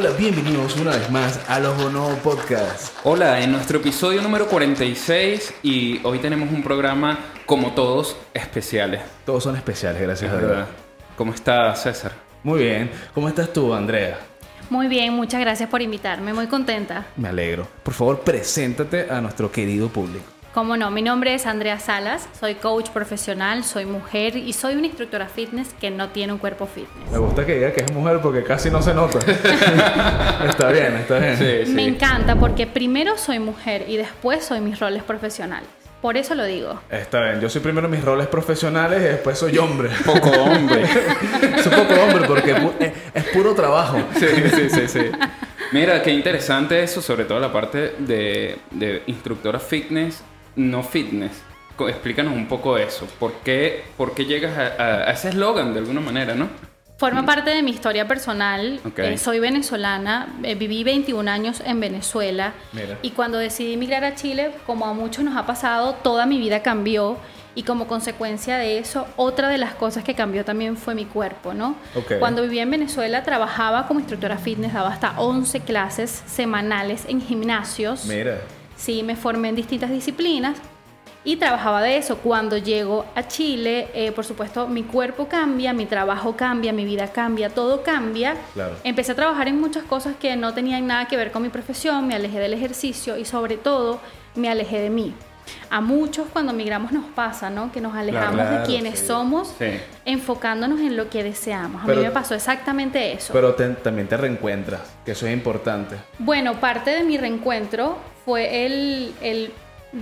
Hola, bienvenidos una vez más a los Bono Podcast. Hola, en nuestro episodio número 46 y hoy tenemos un programa como todos especiales. Todos son especiales, gracias a Dios. ¿verdad? ¿Cómo está César? Muy bien. ¿Cómo estás tú, Andrea? Muy bien, muchas gracias por invitarme, muy contenta. Me alegro. Por favor, preséntate a nuestro querido público. Como no, mi nombre es Andrea Salas, soy coach profesional, soy mujer y soy una instructora fitness que no tiene un cuerpo fitness. Me gusta que diga que es mujer porque casi no se nota. está bien, está bien. Me encanta porque primero soy mujer y después soy mis roles profesionales. Por eso lo digo. Está bien, yo soy primero mis roles profesionales y después soy hombre. Poco hombre. soy poco hombre porque pu- es, es puro trabajo. Sí, sí, sí, sí. Mira, qué interesante eso, sobre todo la parte de, de instructora fitness, no fitness. Explícanos un poco eso. ¿Por qué, por qué llegas a, a- a ese eslogan de alguna manera, no? Forma parte de mi historia personal. Eh, soy venezolana, eh, viví 21 años en Venezuela Mira. y cuando decidí emigrar a Chile, como a muchos nos ha pasado, toda mi vida cambió y como consecuencia de eso, otra de las cosas que cambió también fue mi cuerpo, ¿no? Ok. Cuando vivía en Venezuela trabajaba como instructora fitness, daba hasta 11 clases semanales en gimnasios. Mira. Sí, me formé en distintas disciplinas y trabajaba de eso. Cuando llego a Chile, eh, por supuesto, mi cuerpo cambia, mi trabajo cambia, mi vida cambia, todo cambia. Claro. Empecé a trabajar en muchas cosas que no tenían nada que ver con mi profesión, me alejé del ejercicio y sobre todo me alejé de mí. A muchos cuando migramos nos pasa, ¿no? Que nos alejamos Claro, de quienes sí. somos, Sí. enfocándonos en lo que deseamos. A Pero- mí me pasó exactamente eso. Pero te- también te reencuentras, que eso es importante. Bueno, parte de mi reencuentro fue el, el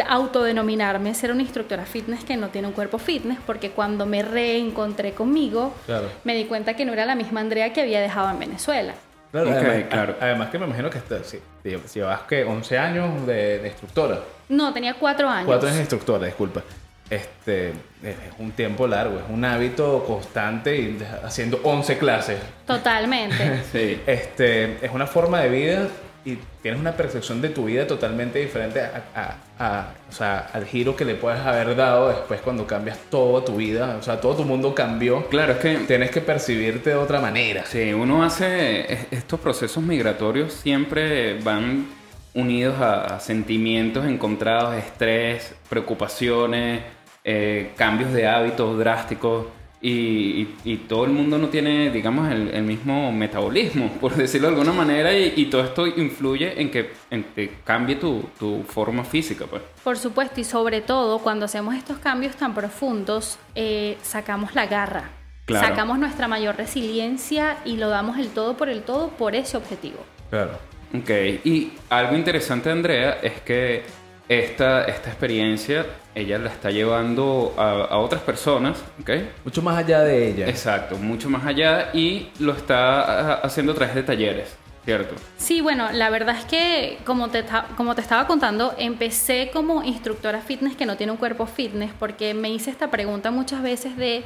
autodenominarme ser una instructora fitness que no tiene un cuerpo fitness, porque cuando me reencontré conmigo, Claro. me di cuenta que no era la misma Andrea que había dejado en Venezuela. Claro, Ok, además, claro. además que me imagino que estás, sí, si, si llevas que 11 años de, de instructora. No, tenía cuatro años. Cuatro años de instructora, disculpa. Este, es un tiempo largo, es un hábito constante y haciendo 11 clases. Totalmente. Sí. Este, es una forma de vida y tienes una percepción de tu vida totalmente diferente a, a- a- o sea, al giro que le puedes haber dado después cuando cambias toda tu vida. O sea, todo tu mundo cambió. Claro, es que Tienes que percibirte de otra manera. Sí, uno hace es- estos procesos migratorios siempre van unidos a, a sentimientos encontrados, estrés, preocupaciones, eh, cambios de hábitos drásticos y, y- y todo el mundo no tiene, digamos, el, el mismo metabolismo, por decirlo de alguna manera, y, y todo esto influye en que, en que cambie tu, tu forma física, pues. Por supuesto, y sobre todo cuando hacemos estos cambios tan profundos, eh, sacamos la garra. Claro. Sacamos nuestra mayor resiliencia y lo damos el todo por el todo por ese objetivo. Claro. Ok, y algo interesante de Andrea es que esta, esta experiencia ella la está llevando a, a otras personas, ¿ok? Mucho más allá de ella. Exacto, mucho más allá y lo está ah, haciendo a través de talleres, ¿cierto? Sí, bueno, la verdad es que como te, como te estaba contando, empecé como instructora fitness que no tiene un cuerpo fitness porque me hice esta pregunta muchas veces de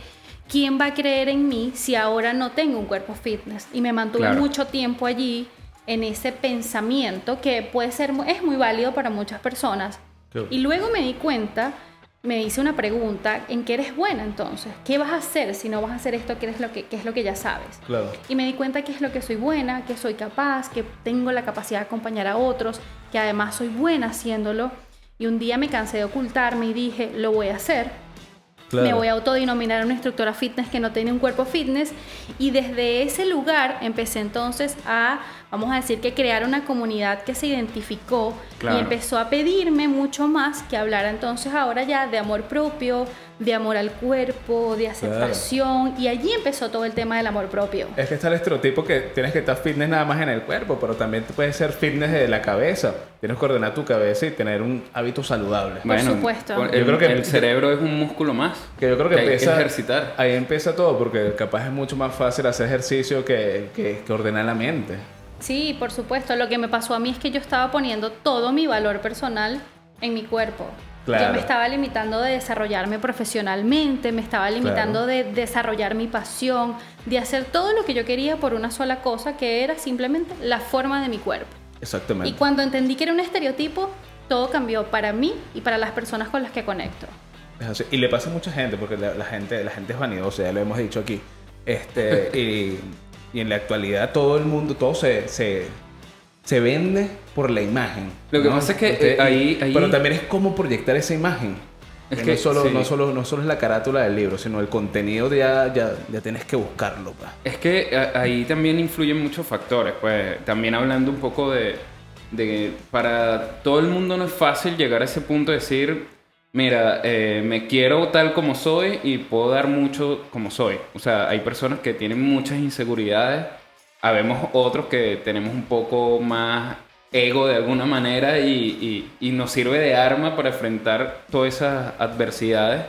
quién va a creer en mí si ahora no tengo un cuerpo fitness y me mantuve Claro. mucho tiempo allí en ese pensamiento que puede ser es muy válido para muchas personas. Claro. Y luego me di cuenta, me hice una pregunta, ¿en qué eres buena entonces? ¿Qué vas a hacer si no vas a hacer esto que es lo que, que es lo que ya sabes? Claro. Y me di cuenta que es lo que soy buena, que soy capaz, que tengo la capacidad de acompañar a otros, que además soy buena haciéndolo. Y un día me cansé de ocultarme y dije, lo voy a hacer. Claro. Me voy a autodenominar una instructora fitness que no tiene un cuerpo fitness. Y desde ese lugar empecé entonces a, vamos a decir, que crear una comunidad que se identificó Claro. y empezó a pedirme mucho más que hablara entonces ahora ya de amor propio, de amor al cuerpo, de aceptación. Y allí empezó todo el tema del amor propio. Es que está el estereotipo que tienes que estar fitness nada más en el cuerpo, pero también puedes ser fitness de la cabeza. Tienes que ordenar tu cabeza y tener un hábito saludable. Por supuesto. Yo El, creo que- el cerebro es un músculo más. Que yo creo que, hay empieza, ejercitar. ahí empieza todo, porque capaz es mucho más fácil hacer ejercicio que, que, que ordenar la mente. Sí, por supuesto. Lo que me pasó a mí es que yo estaba poniendo todo mi valor personal en mi cuerpo. Claro. Yo me estaba limitando de desarrollarme profesionalmente, me estaba limitando Claro. de desarrollar mi pasión, de hacer todo lo que yo quería por una sola cosa, que era simplemente la forma de mi cuerpo. Exactamente. Y cuando entendí que era un estereotipo, todo cambió para mí y para las personas con las que conecto. Es así. Y le pasa a mucha gente, porque la, la gente, la gente es vanidosa, ya lo hemos dicho aquí. Este, y y en la actualidad todo el mundo, todo se, se, se vende por la imagen. Lo que pasa es que, eh, ahí- ahí- Pero también es cómo proyectar esa imagen. Es Que que, no, solo, sí. no, solo, no solo es la carátula del libro, sino el contenido ya, ya, ya tienes que buscarlo. pues. Es que a- ahí también influyen muchos factores, pues también hablando un poco de, de que para todo el mundo no es fácil llegar a ese punto de decir, mira, eh, me quiero tal como soy y puedo dar mucho como soy. O sea, hay personas que tienen muchas inseguridades, habemos otros que tenemos un poco más ego de alguna manera y, y- nos sirve de arma para enfrentar todas esas adversidades.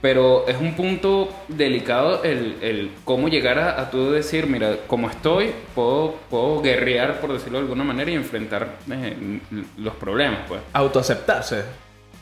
Pero es un punto delicado el, el cómo llegar a, a tú decir, mira, como estoy, puedo, puedo guerrear, por decirlo de alguna manera, y enfrentar eh, los problemas, pues. Autoaceptarse,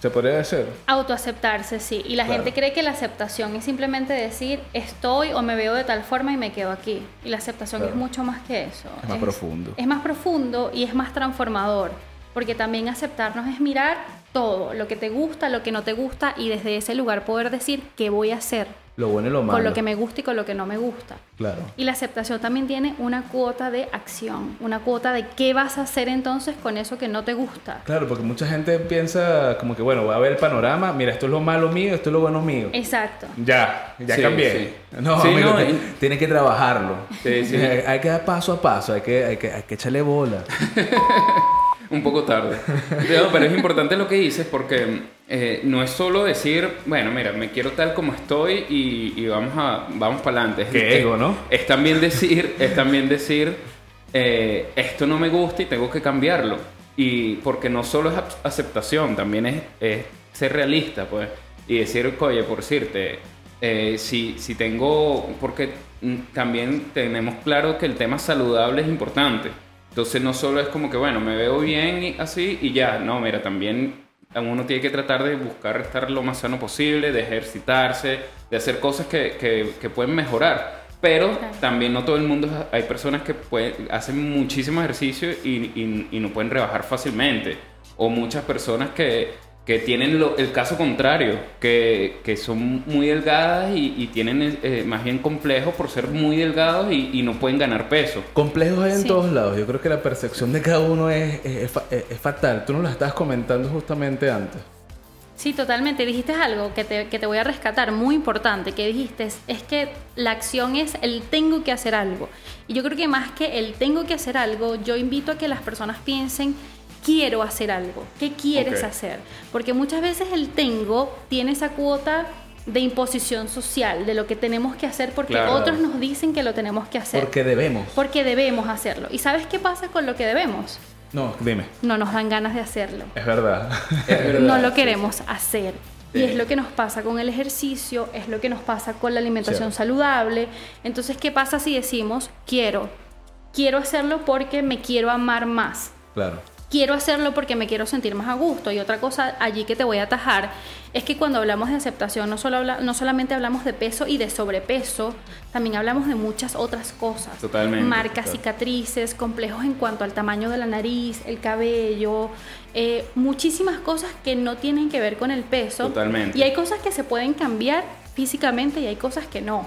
se podría decir. Autoaceptarse, sí. Y la Claro. gente cree que la aceptación es simplemente decir estoy o me veo de tal forma y me quedo aquí. Y la aceptación Claro. es mucho más que eso. Es más profundo. Es más profundo y es más transformador. Porque también aceptarnos es mirar todo, lo que te gusta, lo que no te gusta y desde ese lugar poder decir qué voy a hacer Lo bueno y lo malo. con lo que me gusta y con lo que no me gusta. Claro. Y la aceptación también tiene una cuota de acción, una cuota de qué vas a hacer entonces con eso que no te gusta. Claro, porque mucha gente piensa como que, bueno, voy a ver el panorama, mira, esto es lo malo mío, esto es lo bueno mío. Exacto. Ya, ya Sí, cambié. sí. No, Sí, amigo, no, tienes que trabajarlo. Sí, sí. Hay que dar paso a paso, hay que, hay que, hay que echarle bola. Un poco tarde. No, pero es importante lo que dices porque eh, no es solo decir, bueno, mira, me quiero tal como estoy y, y vamos a vamos para adelante. Es, Qué es- ego, ¿no? Es también decir, es también decir, eh, esto no me gusta y tengo que cambiarlo. Y porque no solo es aceptación, también es, es ser realista, pues. Y decir, oye, por decirte, eh, si, si tengo, porque mm, también tenemos claro que el tema saludable es importante. Entonces no solo es como que, bueno, me veo bien y así y ya, no, mira, también uno tiene que tratar de buscar estar lo más sano posible, de ejercitarse, de hacer cosas que, que- que pueden mejorar. Pero también no todo el mundo, hay personas que pueden- hacen muchísimo ejercicio y, y- y no pueden rebajar fácilmente. O muchas personas que, que tienen lo- el caso contrario, que, que son muy delgadas y, y tienen eh, más bien complejos por ser muy delgados y, y no pueden ganar peso. Complejos hay en Sí. todos lados. Yo creo que la percepción de cada uno es, es- es es- fatal. Tú nos lo estabas comentando justamente antes. Sí, totalmente. Dijiste algo que te, que te voy a rescatar, muy importante, que dijiste, es, es que la acción es el tengo que hacer algo. Y yo creo que más que el tengo que hacer algo, yo invito a que las personas piensen, quiero hacer algo, ¿qué quieres hacer? Porque muchas veces el tengo tiene esa cuota de imposición social, de lo que tenemos que hacer porque Claro. otros nos dicen que lo tenemos que hacer. Porque debemos. Porque debemos hacerlo. ¿Y sabes qué pasa con lo que debemos? No, dime. No nos dan ganas de hacerlo Es verdad. Es verdad. no lo queremos hacer. Y es lo que nos pasa con el ejercicio, es lo que nos pasa con la alimentación saludable. Entonces, ¿qué pasa si decimos quiero? Quiero hacerlo porque me quiero amar más. claro. Quiero hacerlo porque me quiero sentir más a gusto. Y otra cosa allí que te voy a atajar es que cuando hablamos de aceptación no, solo habla- no solamente hablamos de peso y de sobrepeso, también hablamos de muchas otras cosas. Totalmente, Marcas, total. cicatrices, complejos en cuanto al tamaño de la nariz, el cabello, eh, muchísimas cosas que no tienen que ver con el peso. Totalmente. Y hay cosas que se pueden cambiar físicamente y hay cosas que no.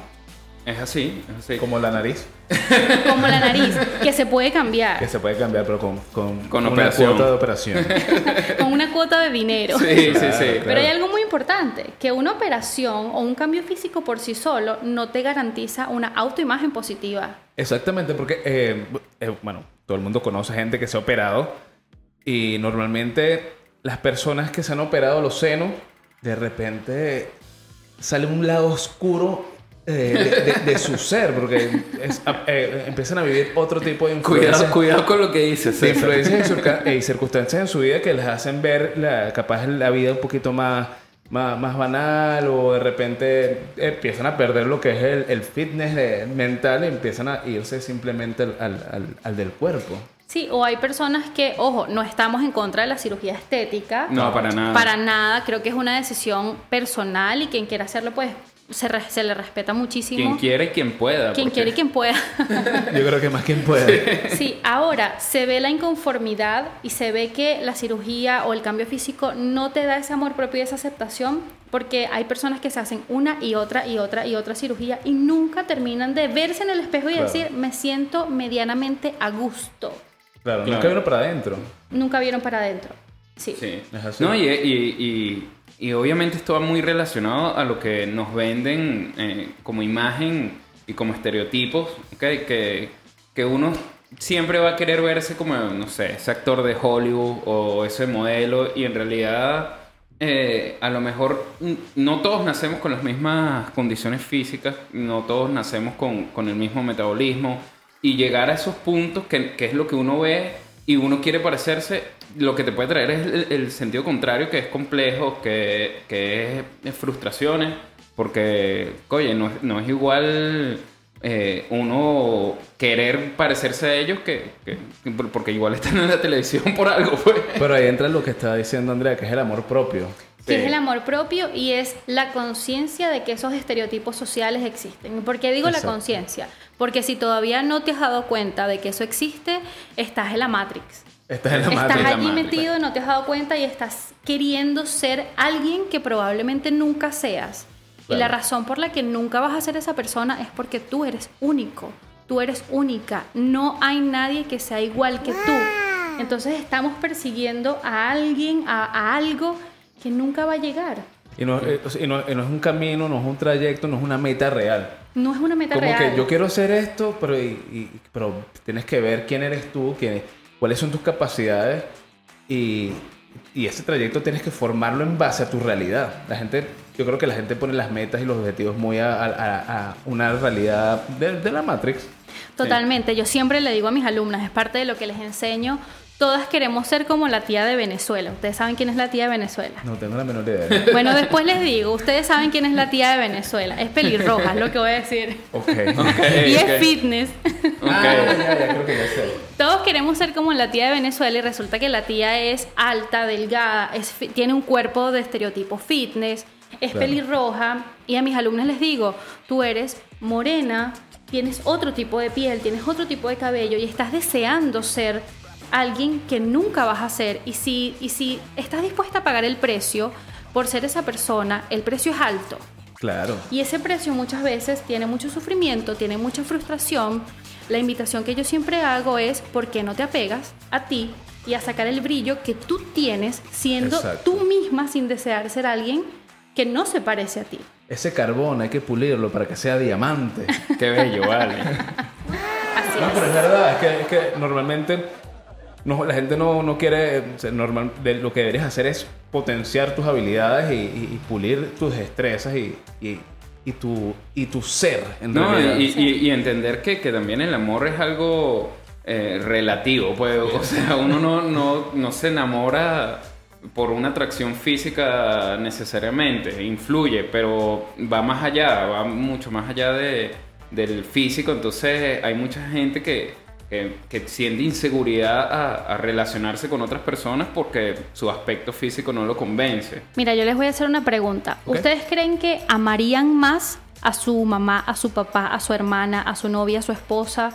Es así, es así. Como la nariz, Como la nariz, que se puede cambiar que se puede cambiar, pero con, con, Con una operación. cuota de operación. con una cuota de dinero. Sí, sí, Claro, sí. claro. Pero hay algo muy importante, que una operación o un cambio físico por sí solo no te garantiza una autoimagen positiva. Exactamente, porque, eh, eh, bueno, todo el mundo conoce gente que se ha operado y normalmente las personas que se han operado los senos, de repente sale un lado oscuro eh, de, de- de su ser, porque es- eh, empiezan a vivir otro tipo de influencias. Cuidado, cuidado con lo que dices. de César. influencias y circunstancias en su vida que les hacen ver la, capaz la vida un poquito más, más, más banal o de repente empiezan a perder lo que es el, el fitness de- mental y empiezan a irse simplemente al, al- al- al del cuerpo. Sí, o hay personas que, ojo, no estamos en contra de la cirugía estética. No, para nada. Para nada, creo que es una decisión personal y quien quiera hacerlo, pues se, re- se le respeta muchísimo. Quien quiere y quien pueda. Quien porque- quiere y quien pueda. Yo creo que más quien puede. Sí, ahora se ve la inconformidad y se ve que la cirugía o el cambio físico no te da ese amor propio y esa aceptación porque hay personas que se hacen una y otra y otra y otra cirugía y nunca terminan de verse en el espejo y Claro. decir me siento medianamente a gusto. Claro, Claro. nunca vino para adentro. Nunca vieron para adentro. Sí. Sí. Es así. No, y, y- y- y obviamente esto va muy relacionado a lo que nos venden eh, como imagen y como estereotipos, ¿ok? que, que uno siempre va a querer verse como, no sé, ese actor de Hollywood o ese modelo y en realidad eh, a lo mejor no todos nacemos con las mismas condiciones físicas, no todos nacemos con, con el mismo metabolismo y llegar a esos puntos que, que es lo que uno ve y uno quiere parecerse, lo que te puede traer es el, el sentido contrario, que es complejo, que, que es, es frustraciones, porque, oye, no, es- no es igual eh, uno querer parecerse a ellos que, que- porque igual están en la televisión por algo, pues. Pero ahí entra lo que está diciendo Andrea, que es el amor propio. que Sí. es el amor propio y es la conciencia de que esos estereotipos sociales existen. ¿Por qué digo Exacto. la conciencia? Porque si todavía no te has dado cuenta de que eso existe, estás en la Matrix. Estás en la Estás matriz. la allí Matrix. metido, no te has dado cuenta y estás queriendo ser alguien que probablemente nunca seas. Y Claro. la razón por la que nunca vas a ser esa persona es porque tú eres único, tú eres única, no hay nadie que sea igual que tú. Entonces estamos persiguiendo a alguien, a, a algo que nunca va a llegar. Y no, eh, y no- y no es un camino, no es un trayecto, no es una meta real. No es una meta Como real. que yo quiero hacer esto, pero, y- y- pero tienes que ver quién eres tú, quién, cuáles son tus capacidades y, y ese trayecto tienes que formarlo en base a tu realidad. La gente, yo creo que la gente pone las metas y los objetivos muy a, a- a una realidad de, de la Matrix. Totalmente. Yo siempre le digo a mis alumnas, es parte de lo que les enseño. Todas queremos ser como la tía de Venezuela. Ustedes saben quién es la tía de Venezuela. No tengo la menor idea. Bueno, después les digo, ustedes saben quién es la tía de Venezuela. Es pelirroja, es lo que voy a decir. Ok. Ok, y es fitness. Ok. Ah, ya, ya creo que ya sé. Todos queremos ser como la tía de Venezuela y resulta que la tía es alta, delgada, es tiene un cuerpo de estereotipo fitness, es Claro. pelirroja y a mis alumnos les digo, tú eres morena, tienes otro tipo de piel, tienes otro tipo de cabello y estás deseando ser alguien que nunca vas a ser y si, y si estás dispuesta a pagar el precio por ser esa persona, el precio es alto. Claro. Y ese precio muchas veces tiene mucho sufrimiento, tiene mucha frustración. La invitación que yo siempre hago es ¿por qué no te apegas a ti y a sacar el brillo que tú tienes siendo Exacto. tú misma sin desear ser alguien que no se parece a ti? Ese carbón hay que pulirlo para que sea diamante. Qué bello, vale. Así No, es. pero es verdad, es que, es que normalmente no, la gente no, no quiere, o sea, normal, de- lo que deberías hacer es potenciar tus habilidades y, y- y pulir tus destrezas y, y, y tu, y tu ser, en No, y entender que, que también el amor es algo eh, relativo, pues, o sea, uno no, no, no se enamora por una atracción física necesariamente, influye, pero va más allá, va mucho más allá de, del físico, entonces hay mucha gente que, que, que siente inseguridad a, a relacionarse con otras personas porque su aspecto físico no lo convence. Mira, yo les voy a hacer una pregunta. ¿Ustedes creen que amarían más a su mamá, a su papá, a su hermana, a su novia, a su esposa,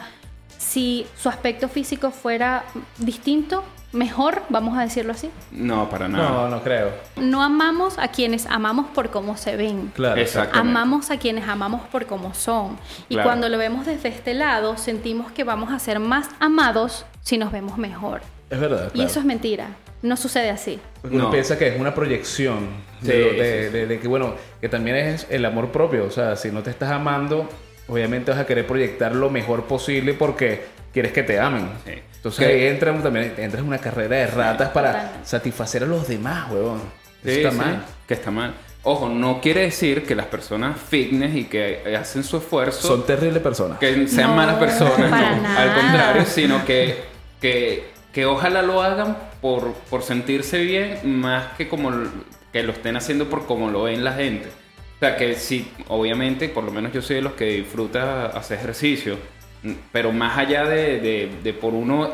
si su aspecto físico fuera distinto, mejor, vamos a decirlo así? No, para nada. No, no creo. No amamos a quienes amamos por cómo se ven. Claro. Exacto. Amamos a quienes amamos por cómo son. Y Claro. cuando lo vemos desde este lado, sentimos que vamos a ser más amados si nos vemos mejor. Es verdad. Y eso es mentira. No sucede así. Uno No. piensa que es una proyección de, Sí, de- sí. de- de que, bueno, que también es el amor propio. O sea, si no te estás amando, obviamente vas a querer proyectar lo mejor posible porque quieres que te amen. Sí. Entonces Que- ahí entra también entras en una carrera de ratas para totalmente. satisfacer a los demás, huevón. Eso está sí, mal. Que está mal. Ojo, no quiere decir que las personas fitness y que hacen su esfuerzo Son terribles personas. que sean No, malas personas. para no. nada. Al contrario, sino que, que, que ojalá lo hagan por, por sentirse bien más que como que lo estén haciendo por como lo ven la gente. O sea, que sí, obviamente, por lo menos yo soy de los que disfruta hacer ejercicio Pero más allá de, de- de por uno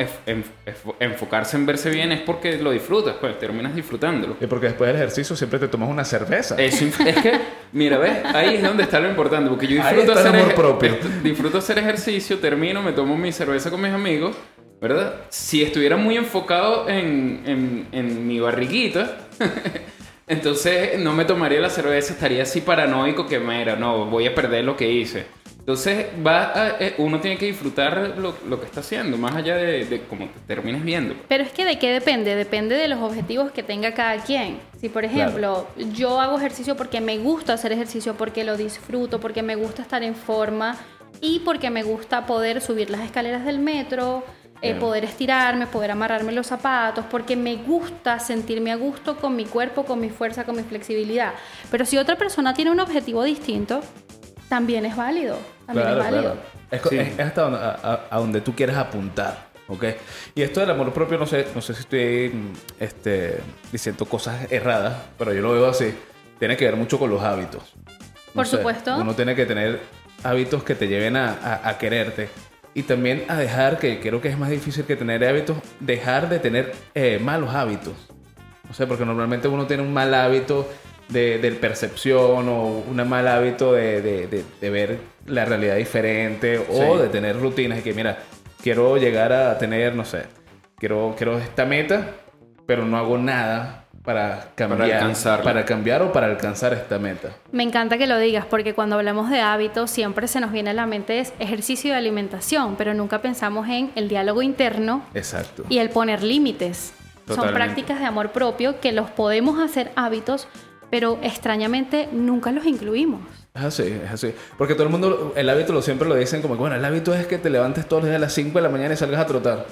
enfocarse en verse bien, es porque lo disfrutas, pues terminas disfrutándolo. Y porque después del ejercicio siempre te tomas una cerveza. Eso es que, mira, ¿ves? Ahí es donde está lo importante, porque yo disfruto, hacer, amor ej- propio. disfruto hacer ejercicio, termino, me tomo mi cerveza con mis amigos, ¿verdad? Si estuviera muy enfocado en, en- en mi barriguita, entonces no me tomaría la cerveza, estaría así paranoico que, mira, no, voy a perder lo que hice. Entonces, va a- eh, uno tiene que disfrutar lo, lo que está haciendo, más allá de, de cómo te termines viendo. Pero es que de qué depende, depende de los objetivos que tenga cada quien. Si por ejemplo yo hago ejercicio porque me gusta hacer ejercicio, porque lo disfruto, porque me gusta estar en forma y porque me gusta poder subir las escaleras del metro, eh, poder estirarme, poder amarrarme los zapatos, porque me gusta sentirme a gusto con mi cuerpo, con mi fuerza, con mi flexibilidad. Pero si otra persona tiene un objetivo distinto, también es válido. También Claro, es válido. claro. Es, Sí. hasta donde, a, donde tú quieres apuntar, ¿ok? Y esto del amor propio, no sé, no sé si estoy mm, este, diciendo cosas erradas, pero yo lo veo así. Tiene que ver mucho con los hábitos. No Por sé, supuesto. Uno tiene que tener hábitos que te lleven a, a- a quererte. Y también a dejar, que creo que es más difícil que tener hábitos, dejar de tener eh, malos hábitos. No sé, porque normalmente uno tiene un mal hábito de, de percepción o un mal hábito de, de- de- de ver la realidad diferente o Sí. de tener rutinas de que, mira, quiero llegar a tener, no sé, quiero, quiero esta meta, pero no hago nada para cambiar, alcanzarla. para cambiar o para alcanzar esta meta. Me encanta que lo digas porque cuando hablamos de hábitos siempre se nos viene a la mente es ejercicio y alimentación, pero nunca pensamos en el diálogo interno Exacto. y el poner límites. Son Totalmente. prácticas de amor propio que los podemos hacer hábitos, pero extrañamente nunca los incluimos. Es así, es así. Porque todo el mundo, el hábito lo siempre lo dicen como que, bueno, el hábito es que te levantes todos los días a las 5 de la mañana y salgas a trotar.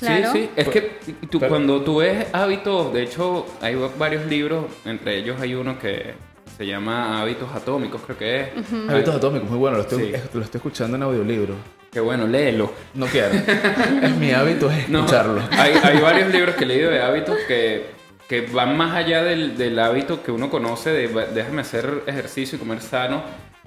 Claro. Sí, sí. Es que tú, Pero- cuando tú ves hábitos, de hecho, hay va- varios libros, entre ellos hay uno que se llama Hábitos Atómicos, creo que es. Hábitos atómicos, muy bueno, lo estoy, Sí. lo estoy escuchando en audiolibro. Que bueno, léelo. No quiero. es mi hábito es No, escucharlo. Hay, hay varios libros que he leído de hábitos que, que van más allá del, del hábito que uno conoce de déjame hacer ejercicio y comer sano.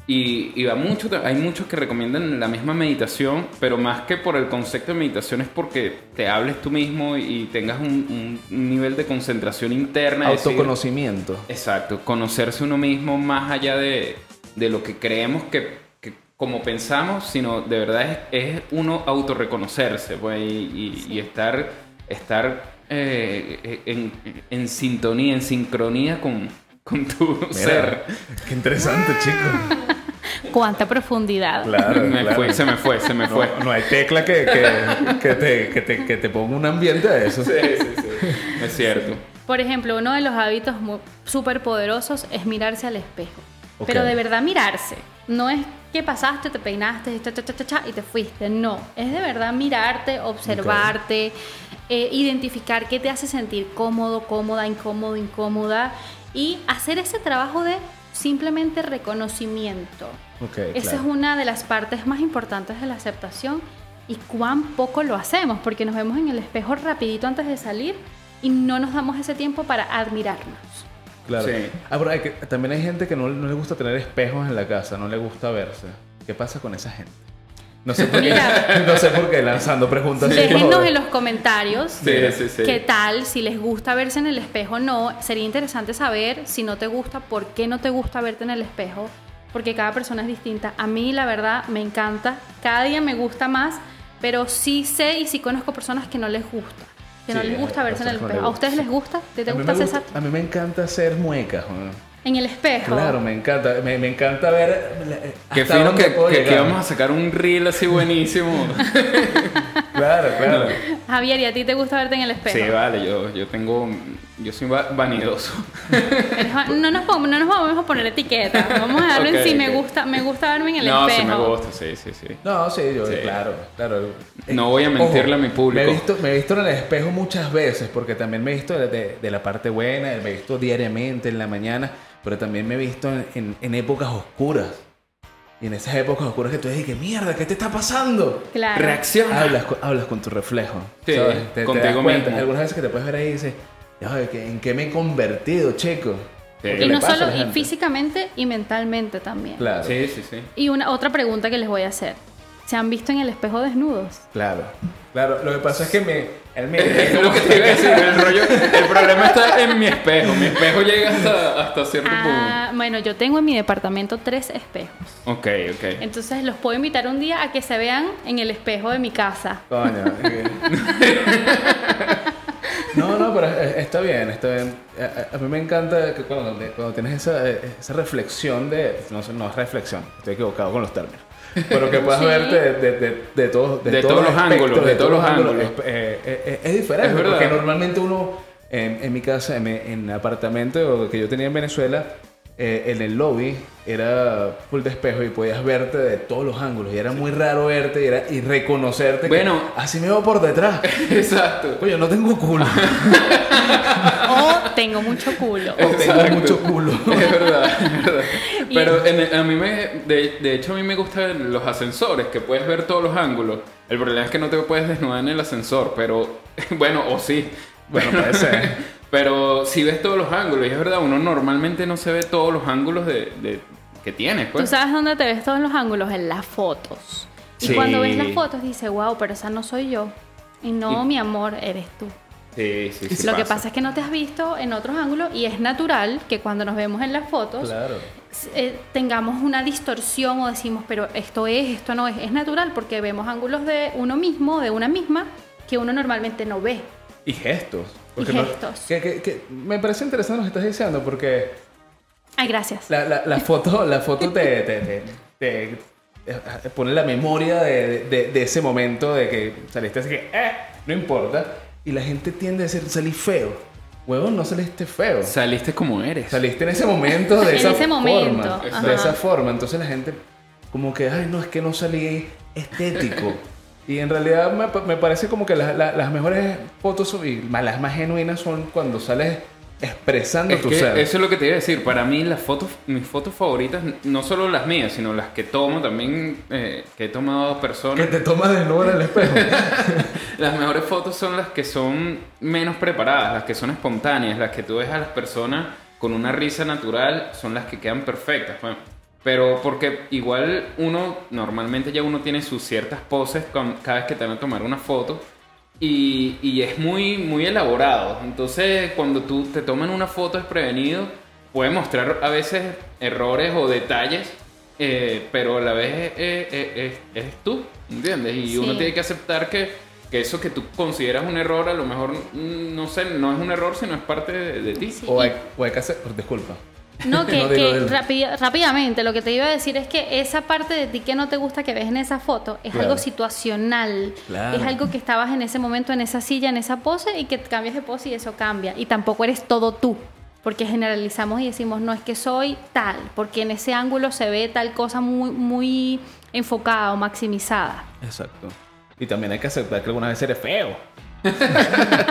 Y, y va mucho, hay muchos que recomiendan la misma meditación, pero más que por el concepto de meditación es porque te hables tú mismo y tengas un, un nivel de concentración interna. es decir, Autoconocimiento. Exacto, conocerse uno mismo más allá de, de lo que creemos que, que como pensamos, sino de verdad es, es uno autorreconocerse pues, y, y- y estar, estar eh, en, en sintonía, en sincronía con, con tu Mira, ser. Qué interesante, chico. Cuánta profundidad. Claro, Me claro. fue, se me fue, se me No, fue. no hay tecla que, que, que te, que, te, que te ponga un ambiente a eso. Sí, sí, sí. Es cierto. Por ejemplo, uno de los hábitos súper poderosos es mirarse al espejo. Pero de verdad mirarse. No es que pasaste, te peinaste cha, cha, cha, y te fuiste. No. Es de verdad mirarte, observarte, eh, identificar qué te hace sentir cómodo, cómoda, incómodo, incómoda. Y hacer ese trabajo de simplemente reconocimiento. Ok, Esa claro. es una de las partes más importantes de la aceptación y cuán poco lo hacemos, porque nos vemos en el espejo rapidito antes de salir y no nos damos ese tiempo para admirarnos. Claro. Sí. Ah, pero hay que- también hay gente que no, no le gusta tener espejos en la casa, no le gusta verse. ¿Qué pasa con esa gente? No sé por qué, Mira. no sé por qué lanzando preguntas. joder. en los comentarios Sí, sí, sí. qué tal, si les gusta verse en el espejo o no. Sería interesante saber si no te gusta, por qué no te gusta verte en el espejo, porque cada persona es distinta. A mí, la verdad, me encanta. Cada día me gusta más, pero sí sé y sí conozco personas que no les gusta. Que no Sí, les gusta verse en el no espejo. ¿A ustedes les gusta? ¿Te, te gusta, César? A mí me encanta hacer muecas. joder. En el espejo. Claro, me encanta. Me, me encanta ver. eh, Qué hasta fino dónde que, puedo que, vamos a sacar un reel así buenísimo. Claro, claro. Javier, ¿y a ti te gusta verte en el espejo? Sí, vale, yo, yo tengo. Yo soy va- vanidoso. No nos, no nos vamos a poner etiqueta. Vamos a darlo Ok, en sí. Me gusta, me gusta verme en el no, espejo. sí me gusta, sí, sí, sí. No, sí, yo, Sí. claro, claro. No voy a mentirle a mi público. Me he, visto, me he visto en el espejo muchas veces, porque también me he visto de, de- de la parte buena, me he visto diariamente en la mañana, pero también me he visto en, en- en épocas oscuras. Y en esas épocas oscuras que tú dices, que mierda, ¿qué te está pasando? Claro. Reacciona. Hablas, con- hablas con tu reflejo. Sí, ¿sabes? Te, te contigo das cuenta. mismo. Algunas veces que te puedes ver ahí y dices, "Ay, ¿qué- ¿en qué me he convertido, chico? Sí. Y no solo y físicamente y mentalmente también. Claro. Sí, sí, sí. Y una otra pregunta que les voy a hacer. ¿Se han visto en el espejo desnudos? Claro. Claro, lo que pasa es que me, el mío- Es lo que te iba a decir, el rollo, el problema está en mi espejo. Mi espejo llega hasta, hasta cierto Ah, bueno, yo tengo en mi departamento tres espejos. punto. Ok, ok. Entonces los puedo invitar un día a que se vean en el espejo de mi casa. Coño. que- No, no, pero eh, está bien, está bien. A, mí me encanta que cuando, cuando tienes esa, esa reflexión de... No, sé, no es reflexión, estoy equivocado con los términos. Pero que puedas Sí. verte de, de, de, de todos, De todos los aspectos, ángulos, de todos los ángulos. Es, eh, eh, eh, es diferente, Es verdad. porque normalmente uno, en, en mi casa, en, mi- en el apartamento que yo tenía en Venezuela, eh, en el lobby era full de espejo y podías verte de todos los ángulos. Y era muy raro verte y, era, y reconocerte. que Bueno. así me veo por detrás. Exacto. Coño, no tengo culo. O tengo mucho culo. O tengo Exacto. mucho culo. Es verdad, es verdad. Pero en el- a mí me, de, de hecho a mí me gustan los ascensores, que puedes ver todos los ángulos. El problema es que no te puedes desnudar en el ascensor, pero bueno, o sí. Bueno, puede ser. Pero si ves todos los ángulos, y es verdad, uno normalmente no se ve todos los ángulos de, de- que tienes, ¿Tú pues. sabes dónde te ves todos los ángulos? En las fotos. Y Sí. cuando ves las fotos dices, wow, pero esa no soy yo. Y no, Y- mi amor, eres tú. Sí, sí, sí. Lo que pasa es que no te has visto en otros ángulos y es natural que cuando nos vemos en las fotos Claro. eh, tengamos una distorsión o decimos, pero esto es, esto no es. Es natural porque vemos ángulos de uno mismo, de una misma, que uno normalmente no ve. Y gestos. Y no- gestos. que, que- que me parece interesante lo que estás diciendo porque Ay, gracias. la, la, la foto, la foto te, te, te- te- te pone la memoria de, de- de ese momento de que saliste así que, eh, no importa. Y la gente tiende a decir, salí feo. Huevón, no saliste feo. Saliste como eres. Saliste en ese momento de En esa ese momento, forma. ajá. De esa forma. Entonces la gente como que, ay, no, es que no salí estético. Y en realidad me, pa- me parece como que la- la- las mejores fotos y las más genuinas son cuando sales expresando Es tu que ser. eso es lo que te iba a decir. Para mí, las fotos, mis fotos favoritas, no solo las mías, sino las que tomo también, eh, que he tomado Que personas. te tomas de nuevo en el espejo. Las mejores fotos son las que son menos preparadas, las que son espontáneas, las que tú ves a las personas con una risa natural, son las que quedan perfectas. pues. Pero porque igual uno, normalmente ya uno tiene sus ciertas poses con- cada vez que te van a tomar una foto. Y, y es muy, muy elaborado. Entonces, cuando tú te toman una foto desprevenido, puede mostrar a veces errores o detalles, eh, pero a la vez eh, eh, es, es tú, ¿entiendes? Y Sí. uno tiene que aceptar que, que eso que tú consideras un error, a lo mejor, mm, no sé, no es un error, sino es parte de, de ti. Sí. o, hay, o hay que hacer... Disculpa. No, que, No rápidamente, lo que te iba a decir es que esa parte de ti que no te gusta que ves en esa foto es Claro. algo situacional. Claro. Es algo que estabas en ese momento, en esa silla, en esa pose y que cambias de pose y eso cambia. Y tampoco eres todo tú. Porque generalizamos y decimos, no es que soy tal, porque en ese ángulo se ve tal cosa muy, muy enfocada o maximizada. Exacto. Y también hay que aceptar que algunas veces eres feo.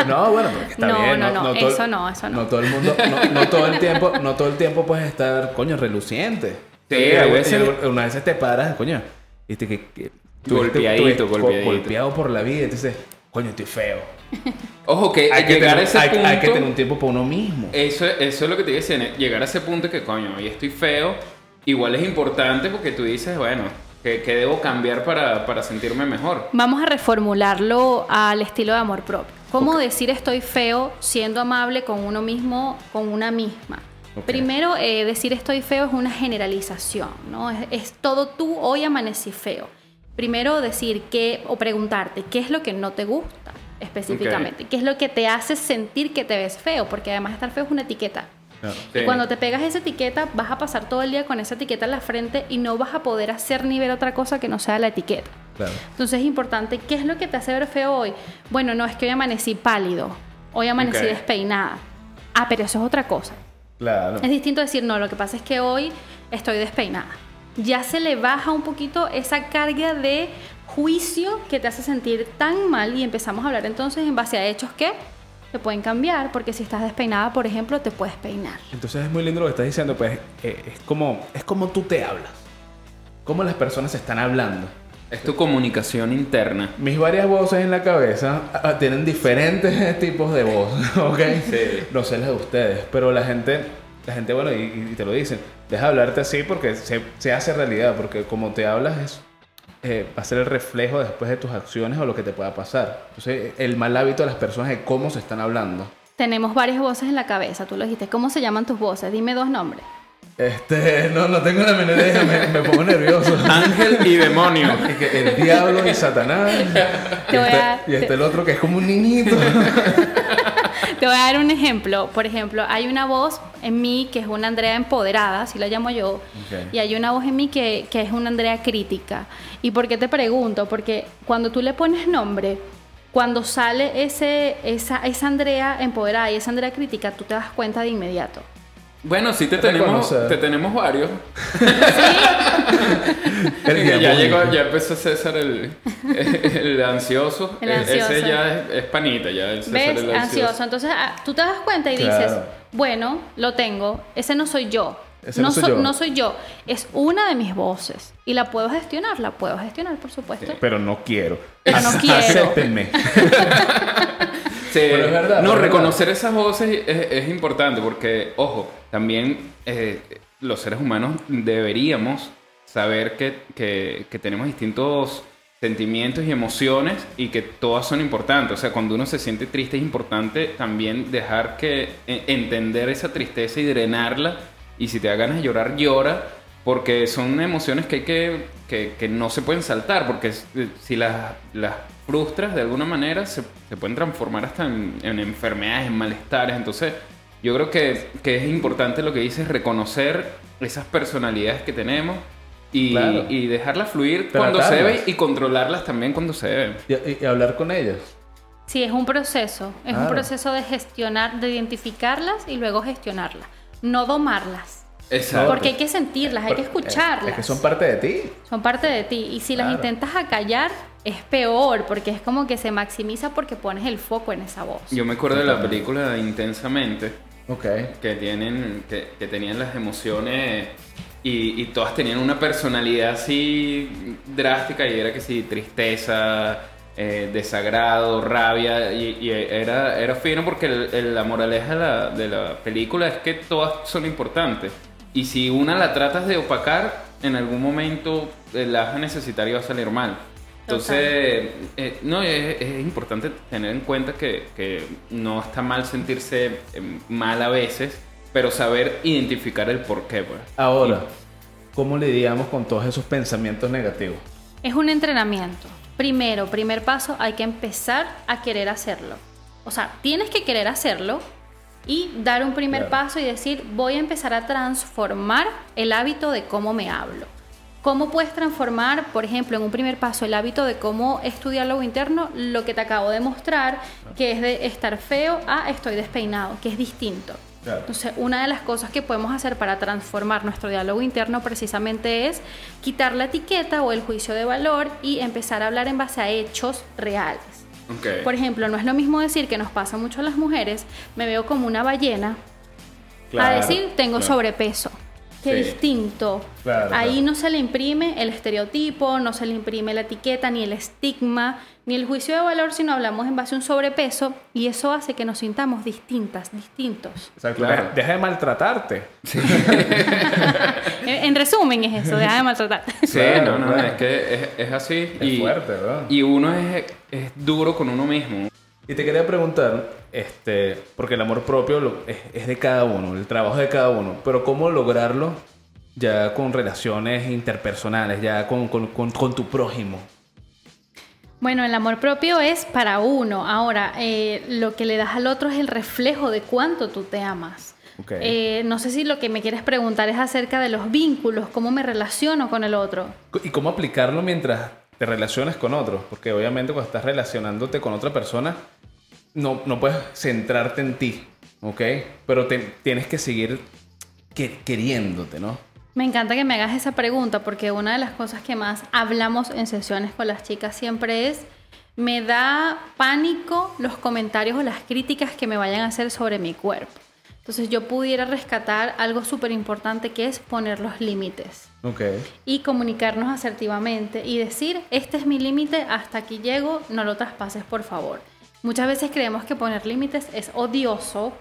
No, bueno, porque está No, bien. no, no, todo- eso no, eso no. No todo el mundo, no, no todo el tiempo, no todo el tiempo puedes estar, coño, reluciente. Sí, a veces- algunas veces te paras, coño, y te que, que Golpeadito, go- golpeadito. golpeado por la vida, dices, coño, estoy feo. Ojo, que Hay que, llegar tener, a ese hay, punto... hay que tener un tiempo para uno mismo. Eso, eso es lo que te decía, llegar a ese punto que coño, hoy estoy feo, igual es importante porque tú dices, bueno, que, que debo cambiar para, para sentirme mejor. Vamos a reformularlo al estilo de amor propio. ¿Cómo decir estoy feo siendo amable con uno mismo, con una misma? Primero, eh, decir estoy feo es una generalización, ¿no? Es, es todo tú, hoy amanecí feo. Primero decir que, o preguntarte, ¿qué es lo que no te gusta específicamente? ¿Qué es lo que te hace sentir que te ves feo? Porque además estar feo es una etiqueta. Claro. Sí. Y cuando te pegas esa etiqueta, vas a pasar todo el día con esa etiqueta en la frente y no vas a poder hacer ni ver otra cosa que no sea la etiqueta. Claro. Entonces es importante, ¿qué es lo que te hace ver feo hoy? Bueno, no, es que hoy amanecí pálido, hoy amanecí Ok. despeinada. Ah, pero eso es otra cosa. Claro. Es distinto decir, no, lo que pasa es que hoy estoy despeinada. Ya se le baja un poquito esa carga de juicio que te hace sentir tan mal y empezamos a hablar entonces en base a hechos que te pueden cambiar, porque si estás despeinada, por ejemplo, te puedes peinar. Entonces es muy lindo lo que estás diciendo, pues eh, es como, es como tú te hablas. Cómo las personas están hablando. Es tu comunicación interna. Mis varias voces en la cabeza ah, tienen diferentes tipos de voz, ¿ok? Sí. No sé las de ustedes, pero la gente, la gente, bueno, y, y te lo dicen, deja hablarte así porque se, se hace realidad, porque como te hablas es eh, va a ser el reflejo después de tus acciones o lo que te pueda pasar. Entonces, el mal hábito de las personas de cómo se están hablando. Tenemos varias voces en la cabeza, tú lo dijiste. ¿Cómo se llaman tus voces? Dime dos nombres. Este, no, no tengo la menor idea, me, me pongo nervioso. Ángel y demonio. Y que el diablo y Satanás. Y este, y este el otro que es como un niñito. Te voy a dar un ejemplo. Por ejemplo, hay una voz en mí que es una Andrea empoderada, así la llamo yo. Y hay una voz en mí que, que es una Andrea crítica. ¿Y por qué te pregunto? Porque cuando tú le pones nombre, cuando sale ese, esa, esa Andrea empoderada y esa Andrea crítica, tú te das cuenta de inmediato. Bueno, sí te tenemos, te tenemos varios. El ya llegó, ya empezó César el, el ansioso. El E- ansioso. Ese ya es, es panita, ya el César ¿Ves? el Ansioso. Entonces ah, tú te das cuenta y dices, bueno, lo tengo, ese no soy yo. Ese no soy so- yo. no soy yo, es una de mis voces. Y la puedo gestionar, la puedo gestionar, por supuesto. Pero no quiero. Pero no quiero. Acéptenme. Sí, Pero es verdad, no, pero reconocer esas voces es, es importante porque, ojo, también eh, los seres humanos deberíamos saber que, que- tenemos distintos sentimientos y emociones y que todas son importantes. O sea, cuando uno se siente triste es importante también dejar que e- entender esa tristeza y drenarla. Y si te da ganas de llorar, llora. Porque son emociones que hay que, que, que no se pueden saltar. Porque s- si las, las frustras de alguna manera, se, se pueden transformar hasta en, en enfermedades, en malestares. Entonces, yo creo que, que es importante lo que dices, reconocer esas personalidades que tenemos y, Claro. y dejarlas fluir cuando se Tratarlas. debe y controlarlas también cuando se debe. Y, y- y hablar con ellas. Sí, es un proceso. Es un proceso de gestionar, de identificarlas y luego gestionarlas. No domarlas. Exacto. Porque hay que sentirlas, hay que escucharlas. Es que son parte de ti. Son parte de ti. Y si las Claro. intentas acallar, es peor, porque es como que se maximiza porque pones el foco en esa voz. Yo me acuerdo de la película Intensamente, Ok. que tienen que, que tenían las emociones y, y todas tenían una personalidad así drástica y era que sí tristeza eh, desagrado rabia y, y era era fino porque el- el- la moraleja de la, de la película es que todas son importantes y si una la tratas de opacar en algún momento la vas a necesitar y va a salir mal entonces, eh, no, es, es importante tener en cuenta que, que no está mal sentirse eh, mal a veces, pero saber identificar el por qué. Pues. Ahora, ¿cómo lidiamos con todos esos pensamientos negativos? Es un entrenamiento. Primero, primer paso, hay que empezar a querer hacerlo. O sea, tienes que querer hacerlo y dar un primer Claro. paso y decir, voy a empezar a transformar el hábito de cómo me hablo. ¿Cómo puedes transformar, por ejemplo, en un primer paso el hábito de cómo estudiar lo interno? Lo que te acabo de mostrar, que es de estar feo a estoy despeinado, que es distinto. Claro. Entonces, una de las cosas que podemos hacer para transformar nuestro diálogo interno precisamente es quitar la etiqueta o el juicio de valor y empezar a hablar en base a hechos reales. Ok. Por ejemplo, no es lo mismo decir que nos pasa mucho a las mujeres, me veo como una ballena, a Claro, decir tengo claro. sobrepeso. Qué Sí. distinto. Claro, Ahí claro. no se le imprime el estereotipo, no se le imprime la etiqueta, ni el estigma, ni el juicio de valor, sino hablamos en base a un sobrepeso y eso hace que nos sintamos distintas, distintos. Exacto. Claro. Deja, de maltratarte. En, en resumen es eso, deja de maltratar. Sí, Claro, no, no, claro. es que es, es así. Es fuerte, ¿verdad? Y uno es, es duro con uno mismo. Y te quería preguntar, este, porque el amor propio lo- es, es de cada uno, el trabajo de cada uno, pero ¿cómo lograrlo ya con relaciones interpersonales, ya con, con- con- con tu prójimo? Bueno, el amor propio es para uno. Ahora, eh, lo que le das al otro es el reflejo de cuánto tú te amas. Ok. Eh, no sé si lo que me quieres preguntar es acerca de los vínculos, cómo me relaciono con el otro. ¿Y cómo aplicarlo mientras te relacionas con otros? Porque obviamente cuando estás relacionándote con otra persona, no, no puedes centrarte en ti, ¿ok? Pero te- tienes que seguir que- queriéndote, ¿no? Me encanta que me hagas esa pregunta porque una de las cosas que más hablamos en sesiones con las chicas siempre es, me da pánico los comentarios o las críticas que me vayan a hacer sobre mi cuerpo. Entonces yo pudiera rescatar algo súper importante que es poner los límites Ok. y comunicarnos asertivamente y decir, este es mi límite, hasta aquí llego, no lo traspases por favor. Muchas veces creemos que poner límites es odioso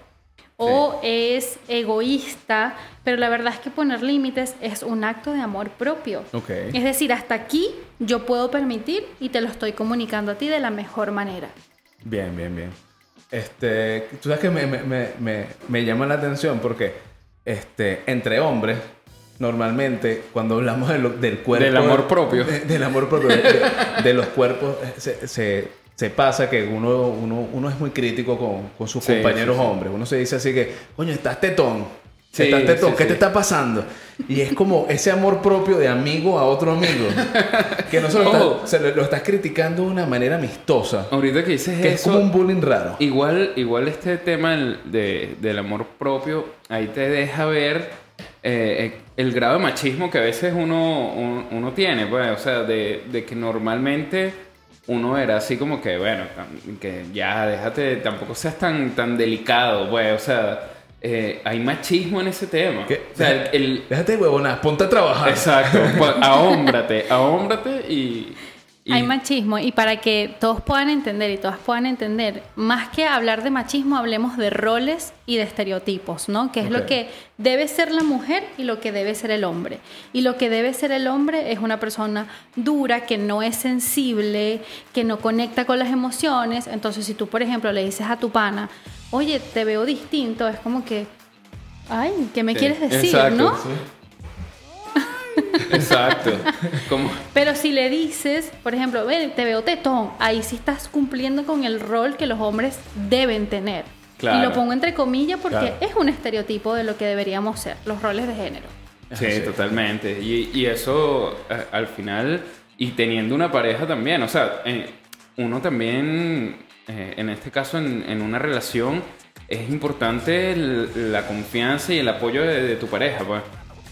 o es egoísta, pero la verdad es que poner límites es un acto de amor propio. Ok. Es decir, hasta aquí yo puedo permitir y te lo estoy comunicando a ti de la mejor manera. Bien, bien, bien. Este, tú sabes que me, me, me, me, me llama la atención porque este, entre hombres, normalmente, cuando hablamos de lo- del cuerpo... Del amor propio. de- del amor propio, de, de- de los cuerpos, eh, se, se, se pasa que uno, uno, uno es muy crítico con, con sus Sí, compañeros sí, sí. hombres. Uno se dice así que, coño, estás tetón. Estás tetón, ¿qué te está pasando? Y es como ese amor propio de amigo a otro amigo. Que no se lo, estás, se lo, lo estás criticando de una manera amistosa. Ahorita que dices Que es eso, como un bullying raro. igual, igual este tema del, de- del amor propio, ahí te deja ver eh, el grado de machismo que a veces uno, un- uno, tiene, pues, o sea, de, de que normalmente uno era así como que, bueno, que ya déjate, tampoco seas tan, tan delicado, pues, o sea, eh, hay machismo en ese tema. ¿Qué? O sea, el- el, Déjate de huevonas, ponte a trabajar. Exacto, ahómbrate, ahómbrate y, y- Hay machismo y para que todos puedan entender y todas puedan entender, más que hablar de machismo, hablemos de roles y de estereotipos, ¿no? Que es lo que debe ser la mujer y lo que debe ser el hombre. Y lo que debe ser el hombre es una persona dura, que no es sensible, que no conecta con las emociones. Entonces, si tú, por ejemplo, le dices a tu pana, oye, te veo distinto, es como que, ay, ¿qué me Sí, quieres decir, exacto, no? Sí. Exacto. Como, Pero si le dices, por ejemplo, "Ven, te veo tetón, ahí sí estás cumpliendo con el rol que los hombres deben tener. Claro. Y lo pongo entre comillas porque Claro. es un estereotipo de lo que deberíamos ser, los roles de género. Sí, Sí. totalmente. Y, y eso a- al final, y teniendo una pareja también, o sea, eh, uno también, eh, en este caso en, en una relación, es importante el- la confianza y el apoyo de, de tu pareja, pues.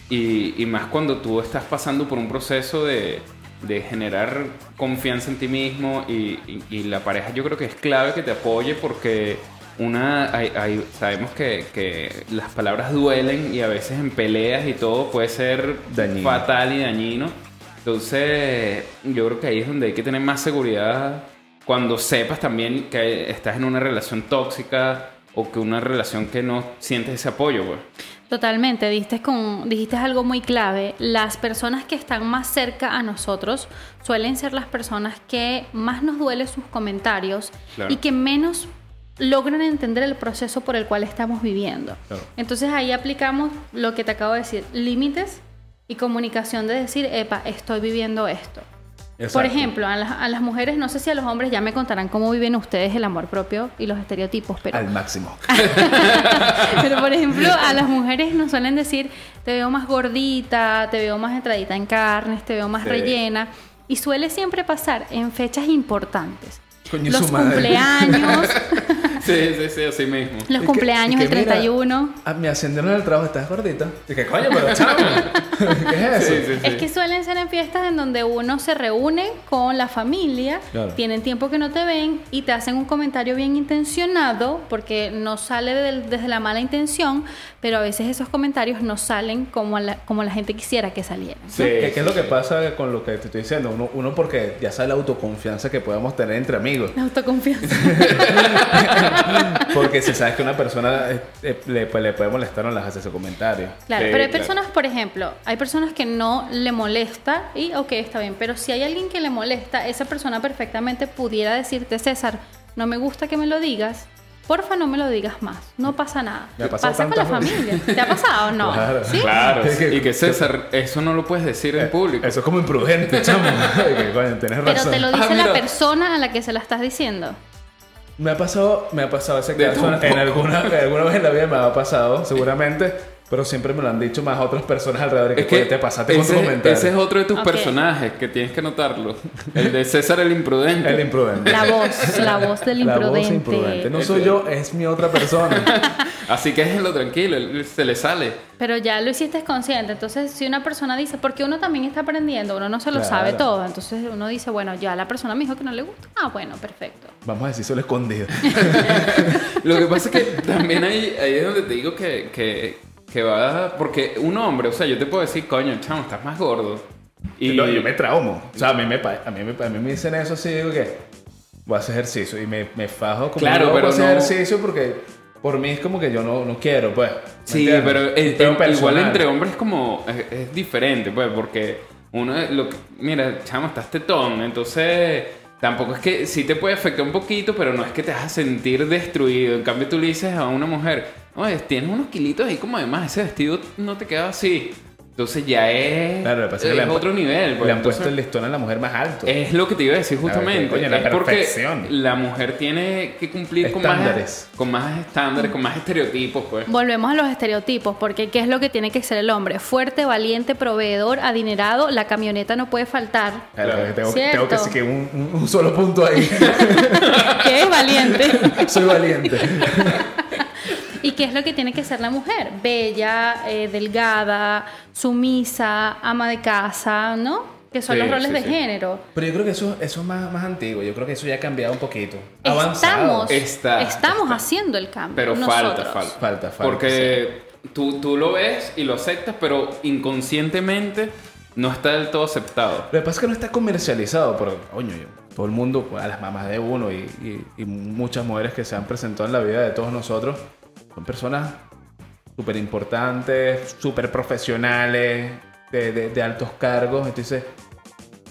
Y, y más cuando tú estás pasando por un proceso de, de generar confianza en ti mismo y, y- y la pareja yo creo que es clave que te apoye porque una hay- hay- sabemos que, que las palabras duelen y a veces en peleas y todo puede ser Dañino. fatal y dañino. Entonces yo creo que ahí es donde hay que tener más seguridad cuando sepas también que estás en una relación tóxica o que una relación que no sientes ese apoyo, pues. Totalmente, diste, con, dijiste algo muy clave. Las personas que están más cerca a nosotros suelen ser las personas que más nos duele sus comentarios Claro. y que menos logran entender el proceso por el cual estamos viviendo. Claro. Entonces ahí aplicamos lo que te acabo de decir, límites y comunicación de decir, epa, estoy viviendo esto. Por Exacto. ejemplo, a las, a las mujeres, no sé si a los hombres ya me contarán cómo viven ustedes el amor propio y los estereotipos, pero... Al máximo. Pero por ejemplo, a las mujeres nos suelen decir, te veo más gordita, te veo más entradita en carnes, te veo más Sí. rellena. Y suele siempre pasar en fechas importantes. Coño, los cumpleaños, Sí, sí, sí, así mismo. los Es que- cumpleaños, es que el mira, 31. ah, me ascendieron en el trabajo, estás gordita. Dije, coño, pero chamo. ¿Qué es eso? Sí, sí, sí. Es que suelen ser en fiestas en donde uno se reúne con la familia, Claro. tienen tiempo que no te ven y te hacen un comentario bien intencionado, porque no sale desde la mala intención, pero a veces esos comentarios no salen como la, como la gente quisiera que salieran. Sí, ¿Qué, qué es lo que pasa con lo que te estoy diciendo? Uno, uno porque ya sabe la autoconfianza que podemos tener entre amigos. La autoconfianza. Porque si sabes que una persona eh, eh, le, pues, le puede molestar, no las hace ese comentario. Claro, Sí, pero hay claro. personas, por ejemplo, hay personas que no le molesta y ok, está bien, pero si hay alguien que le molesta, esa persona perfectamente pudiera decirte, César, no me gusta que me lo digas, porfa no me lo digas más, no pasa nada. Me ha pasado Pasa con la veces. familia. ¿Te ha pasado o no? Claro. ¿Sí? Claro, Es que- y que César, eso no lo puedes decir en público. Eso es como imprudente, chamo. Pero te lo Ah, dice la persona a la que se la estás diciendo. Me ha pasado, me ha pasado ese caso en alguna, alguna vez en la vida me ha pasado, seguramente, pero siempre me lo han dicho más otras personas alrededor que, Es que "Oye, te pasaste con tu ese, comentario. ese es otro de tus personajes que tienes que notarlo. El de César el imprudente. El imprudente. La voz, la voz del La voz imprudente. No soy yo, es mi otra persona. Así que déjenlo tranquilo, se le sale. Pero ya lo hiciste consciente. Entonces, si una persona dice, porque uno también está aprendiendo, uno no se lo Claro. sabe todo. Entonces, uno dice, bueno, ya la persona me dijo que no le gusta. Ah, bueno, perfecto. Vamos a decir solo escondido. Lo que pasa es que también ahí, ahí es donde te digo que, que, que va. Porque un hombre, o sea, yo te puedo decir, coño, chamo, estás más gordo. Y No, yo me traumo. O sea, a mí me, pa- a mí me, a mí me dicen eso así, digo que voy a hacer ejercicio. Y me, me fajo como Claro, pero a hacer no- ejercicio porque por mí es como que yo no, no quiero, pues. ¿me Sí, entiendes? pero pedo el- igual entre hombres es como es, es diferente, pues, porque uno es lo mira, chamo, estás tetón, entonces tampoco es que sí te puede afectar un poquito, pero no es que te vas a sentir destruido. En cambio tú le dices a una mujer, oye, tienes unos kilitos ahí como además ese vestido no te queda así. Entonces ya es, Claro, lo que pasa es es que le han pu- otro nivel. pues, Le han entonces- puesto el listón a la mujer más alto. es lo que te iba a decir justamente. que, coño, la es porque perfección. la mujer tiene que cumplir con Estándares. más, con más estándares, con más estereotipos, pues. Volvemos a los estereotipos, porque ¿qué es lo que tiene que ser el hombre? Fuerte, valiente, proveedor, adinerado, la camioneta no puede faltar. Claro, tengo, Cierto. tengo que decir que un, un- un solo punto ahí. ¿Qué es valiente? Soy valiente. ¿Y qué es lo que tiene que ser la mujer? Bella, eh, delgada, sumisa, ama de casa, ¿no? Que son Sí, los roles sí, de sí. género. Pero yo creo que eso, eso es más, más antiguo. Yo creo que eso ya ha cambiado un poquito. Ha avanzado. Estamos, Está- estamos está. haciendo el cambio. Pero nosotros. falta, falta. Falta, falta, Porque tú, tú lo ves y lo aceptas, pero inconscientemente no está del todo aceptado. Lo que pasa es que no está comercializado, pero coño, yo- todo el mundo, a las mamás de uno y, y- y muchas mujeres que se han presentado en la vida de todos nosotros, son personas súper importantes, súper profesionales, de, de- de altos cargos. Entonces,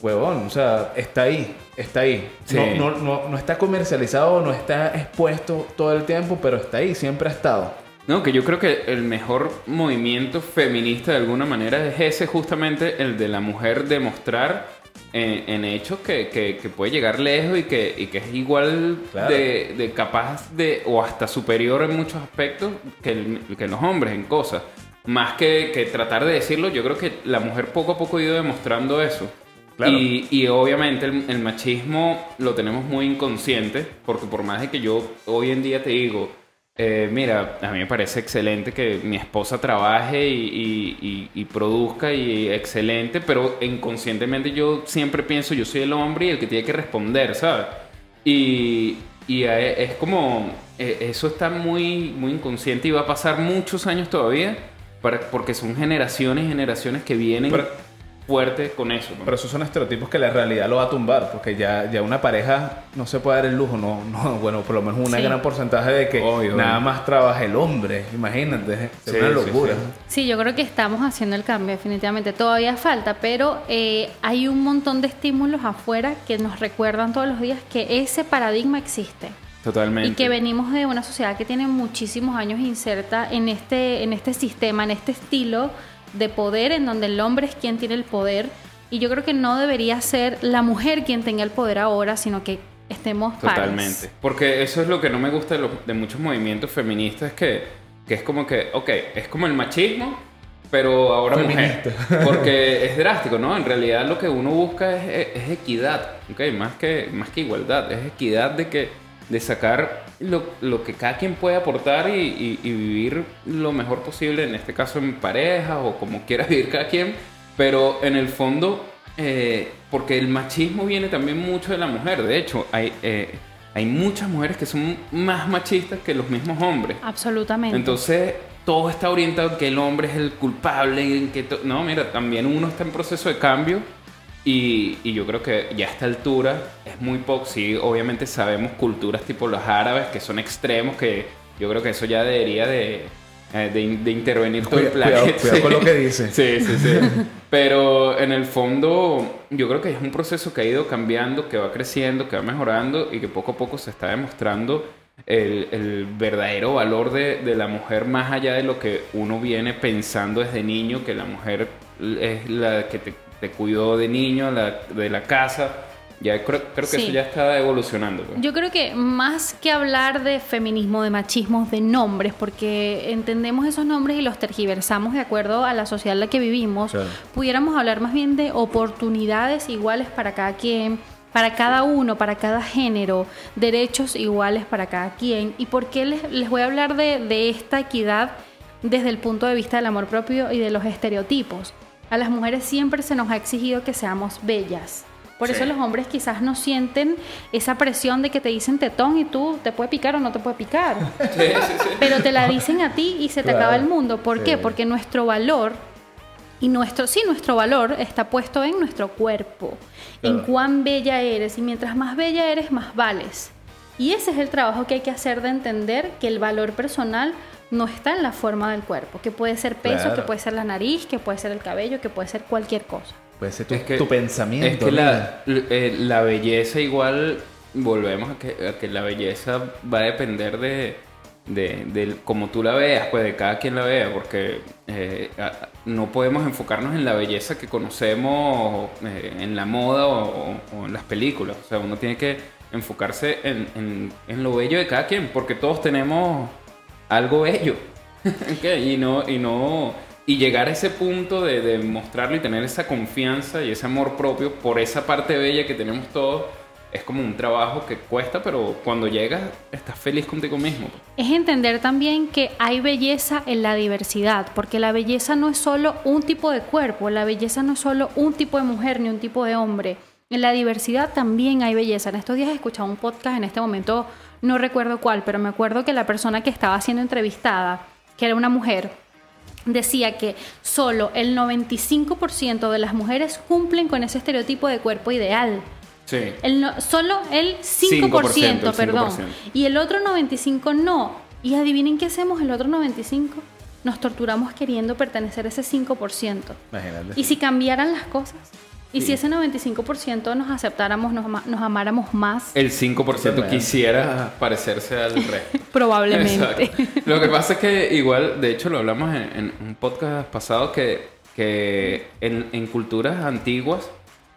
huevón, o sea, está ahí, está ahí. Sí. No, no, no, no está comercializado, no está expuesto todo el tiempo, pero está ahí, siempre ha estado. No, que yo creo que el mejor movimiento feminista de alguna manera es ese justamente el de la mujer demostrar en, en hechos que, que- que puede llegar lejos y que, y que es igual Claro. de, de capaz de o hasta superior en muchos aspectos que, el- que los hombres en cosas. Más que, que tratar de decirlo, yo creo que la mujer poco a poco ha ido demostrando eso. Claro. Y, y obviamente el, el machismo lo tenemos muy inconsciente, porque por más de que yo hoy en día te digo, eh, mira, a mí me parece excelente que mi esposa trabaje y, produzca y excelente, pero inconscientemente yo siempre pienso, yo soy el hombre y el que tiene que responder, ¿sabes? Y, eh, es como, eh, eso está muy, muy inconsciente y va a pasar muchos años todavía, para, porque son generaciones y generaciones que vienen fuerte con eso. ¿no? Pero esos son estereotipos que la realidad lo va a tumbar, porque ya, ya una pareja no se puede dar el lujo, no, no bueno, por lo menos un Sí. gran porcentaje de que Obvio, nada obvio. más trabaja el hombre, imagínate, es Sí, una sí, locura. sí. Sí, yo creo que estamos haciendo el cambio, definitivamente. Todavía falta, pero eh, hay un montón de estímulos afuera que nos recuerdan todos los días que ese paradigma existe. Totalmente. Y que venimos de una sociedad que tiene muchísimos años inserta en este, en este sistema, en este estilo de poder, en donde el hombre es quien tiene el poder. Y yo creo que no debería ser la mujer quien tenga el poder ahora, sino que estemos pares. Totalmente. Porque eso es lo que no me gusta de, muchos movimientos feministas, que, que es como que, ok, es como el machismo, pero ahora mujer. Porque es drástico, ¿no? En realidad lo que uno busca es, es equidad, ¿ok? Más que, más que igualdad, es equidad de que de sacar lo, lo que cada quien puede aportar y, y- y vivir lo mejor posible, en este caso en pareja o como quiera vivir cada quien, pero en el fondo, eh, porque el machismo viene también mucho de la mujer, de hecho, hay, eh, hay muchas mujeres que son más machistas que los mismos hombres. Absolutamente. Entonces, todo está orientado en que el hombre es el culpable. En que no, mira, también uno está en proceso de cambio. Y, y yo creo que ya a esta altura es muy poco. Sí, obviamente sabemos culturas tipo los árabes que son extremos, que yo creo que eso ya debería de, eh, de, de intervenir todo el Cuida- cuidado- planeta. cuidado con lo que dice. Sí, sí, sí. Pero en el fondo, yo creo que es un proceso que ha ido cambiando, que va creciendo, que va mejorando y que poco a poco se está demostrando el, el verdadero valor de, de la mujer más allá de lo que uno viene pensando desde niño, que la mujer es la que te, te cuidó de niño, la, de la casa. Ya creo, creo que Sí. eso ya está evolucionando. pues. Yo creo que más que hablar de feminismo, de machismo, de nombres, porque entendemos esos nombres y los tergiversamos de acuerdo a la sociedad en la que vivimos, Claro. pudiéramos hablar más bien de oportunidades iguales para cada quien, para cada uno, para cada género, derechos iguales para cada quien. ¿Y por qué les, les voy a hablar de, de esta equidad desde el punto de vista del amor propio y de los estereotipos? A las mujeres siempre se nos ha exigido que seamos bellas. Por eso los hombres quizás no sienten esa presión de que te dicen tetón y tú te puede picar o no te puede picar. Pero te la dicen a ti y se te Claro. acaba el mundo. ¿Por qué? Porque nuestro valor y nuestro, sí, nuestro valor está puesto en nuestro cuerpo, en cuán bella eres y mientras más bella eres, más vales. Y ese es el trabajo que hay que hacer de entender que el valor personal no está en la forma del cuerpo, que puede ser peso, Claro. que puede ser la nariz, que puede ser el cabello, que puede ser cualquier cosa. Puede ser tu, Es que- tu pensamiento. Es que la, eh, la belleza igual, volvemos a que, a que la belleza va a depender de, de, del- como tú la veas, pues de cada quien la vea, porque eh, no podemos enfocarnos en la belleza que conocemos eh, en la moda o, o- o en las películas. O sea, uno tiene que enfocarse en, en- en lo bello de cada quien, porque todos tenemos algo bello. Ok, Y no, y no, y llegar a ese punto de, de mostrarlo y tener esa confianza y ese amor propio por esa parte bella que tenemos todos, es como un trabajo que cuesta, pero cuando llegas estás feliz contigo mismo. Es entender también que hay belleza en la diversidad, porque la belleza no es solo un tipo de cuerpo, la belleza no es solo un tipo de mujer ni un tipo de hombre. En la diversidad también hay belleza. En estos días he escuchado un podcast, en este momento no recuerdo cuál, pero me acuerdo que la persona que estaba siendo entrevistada, que era una mujer, decía que solo el 95% de las mujeres cumplen con ese estereotipo de cuerpo ideal. Sí. El no- solo el 5%, 5%, el perdón. 5%. Y el otro 95% no. Y adivinen qué hacemos el otro 95%. Nos torturamos queriendo pertenecer a ese 5%. Imagínate. ¿Y si cambiaran las cosas? ¿Y Sí. si ese 95% nos aceptáramos, nos, ama- nos amáramos más? El 5% Totalmente. quisiera parecerse al resto. Probablemente. Exacto. Lo que pasa es que igual, de hecho lo hablamos en, en un podcast pasado, que, que en, en culturas antiguas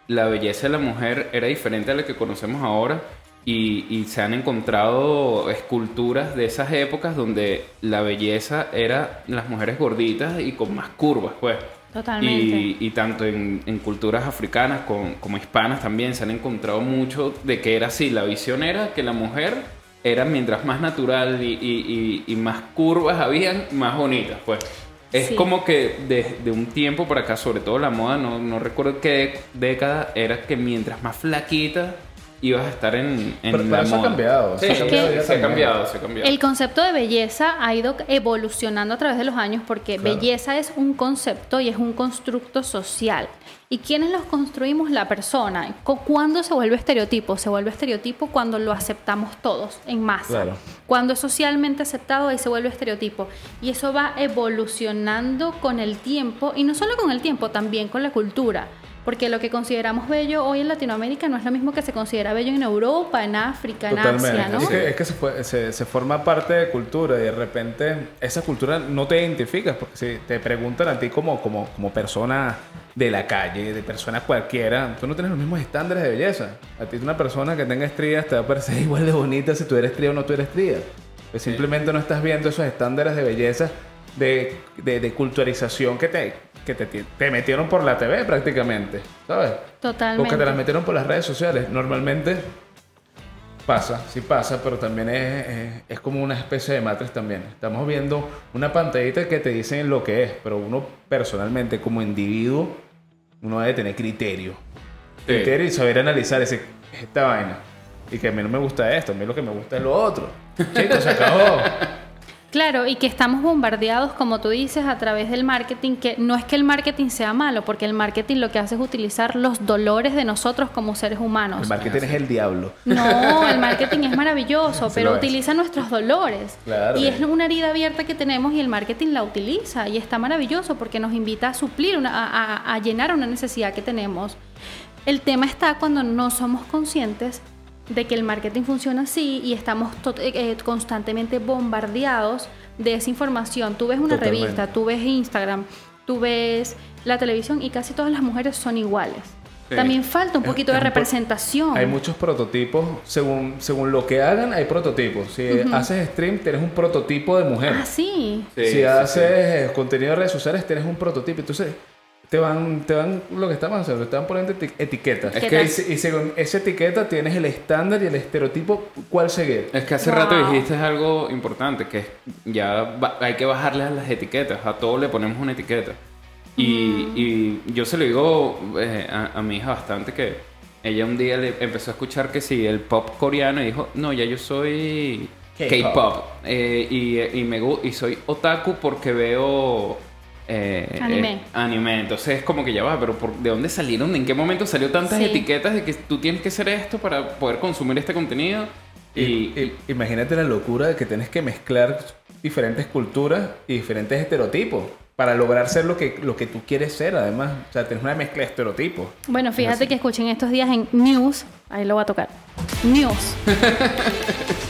la belleza de la mujer era diferente a la que conocemos ahora y, y se han encontrado esculturas de esas épocas donde la belleza era las mujeres gorditas y con más curvas, pues. Totalmente. Y, y tanto en, en culturas africanas con- como hispanas también se han encontrado mucho de que era así. La visión era que la mujer era mientras más natural y, y- y- y más curvas habían, más bonitas. Pues es Sí. como que desde un tiempo para acá, sobre todo la moda, no, no recuerdo qué década, era que mientras más flaquita ibas a estar en, en Pero- la ha moda. cambiado, Sí, eso ha cambiado se ha cambiado, se ha cambiado. El concepto de belleza ha ido evolucionando a través de los años porque Claro. belleza es un concepto y es un constructo social. ¿Y quiénes los construimos? La persona. Cu- ¿Cuándo se vuelve estereotipo? Se vuelve estereotipo cuando lo aceptamos todos en masa. Claro. Cuando es socialmente aceptado, ahí se vuelve estereotipo. Y eso va evolucionando con el tiempo, y no solo con el tiempo, también con la cultura. Porque lo que consideramos bello hoy en Latinoamérica no es lo mismo que se considera bello en Europa, en África, en Totalmente. Asia, ¿no? Es que, es que se, fue- se- se forma parte de cultura y de repente esa cultura no te identificas porque si te preguntan a ti como, como, como persona de la calle, de persona cualquiera, tú no tienes los mismos estándares de belleza. A ti una persona que tenga estrías te va a parecer igual de bonita si tú eres estría o no tú eres estría. Pues simplemente no estás viendo esos estándares de belleza de, de, de culturalización que te, que te, te metieron por la TV prácticamente, ¿sabes? Totalmente. Porque te las metieron por las redes sociales. Normalmente pasa, sí pasa, pero también es, es- es como una especie de matriz también. Estamos viendo una pantallita que te dicen lo que es, pero uno personalmente como individuo, uno debe tener criterio. Sí. Criterio y saber analizar ese, esta vaina. Y que a mí no me gusta esto, a mí lo que me gusta es lo otro. Chicos, se acabó. Claro, y que estamos bombardeados, como tú dices, a través del marketing, que no es que el marketing sea malo, porque el marketing lo que hace es utilizar los dolores de nosotros como seres humanos. El marketing es el diablo. No, el marketing es maravilloso, pero utiliza nuestros dolores. Claro. Y es una herida abierta que tenemos y el marketing la utiliza y está maravilloso porque nos invita a suplir, una- a, a- a llenar una necesidad que tenemos. El tema está cuando no somos conscientes de que el marketing funciona así y estamos eh, eh, constantemente bombardeados de esa información. Tú ves una Totalmente. revista, tú ves Instagram, tú ves la televisión y casi todas las mujeres son iguales. Sí. También falta un poquito es de representación. Hay muchos prototipos, según, según lo que hagan, hay prototipos. Si haces stream, tienes un prototipo de mujer. Ah, sí. Sí, si sí, haces contenido de redes sociales, tienes un prototipo. Entonces, te van, te van lo que estamos haciendo, te van poniendo eti- etiquetas. Es Y que- se- y según esa etiqueta tienes el estándar y el estereotipo, ¿cuál seguir? Es que hace Wow. rato dijiste algo importante, que es ya hay que bajarle a las etiquetas, a todo le ponemos una etiqueta. Y, y yo se lo digo eh, a, a mi hija bastante que ella un día le empezó a escuchar que sí, el pop coreano y dijo, no, ya yo soy K-pop. Eh, y, y, me, y soy otaku porque veo... eh, Anime. eh, anime, entonces es como que ya va, pero por, ¿de dónde salieron? ¿En qué momento salió tantas Sí. etiquetas de que tú tienes que hacer esto para poder consumir este contenido? Y, y- imagínate la locura de que tienes que mezclar diferentes culturas y diferentes estereotipos para lograr ser lo que, lo que tú quieres ser, además. O sea, tienes una mezcla de estereotipos. Bueno, fíjate que escuché en estos días en News, ahí lo voy a tocar. News.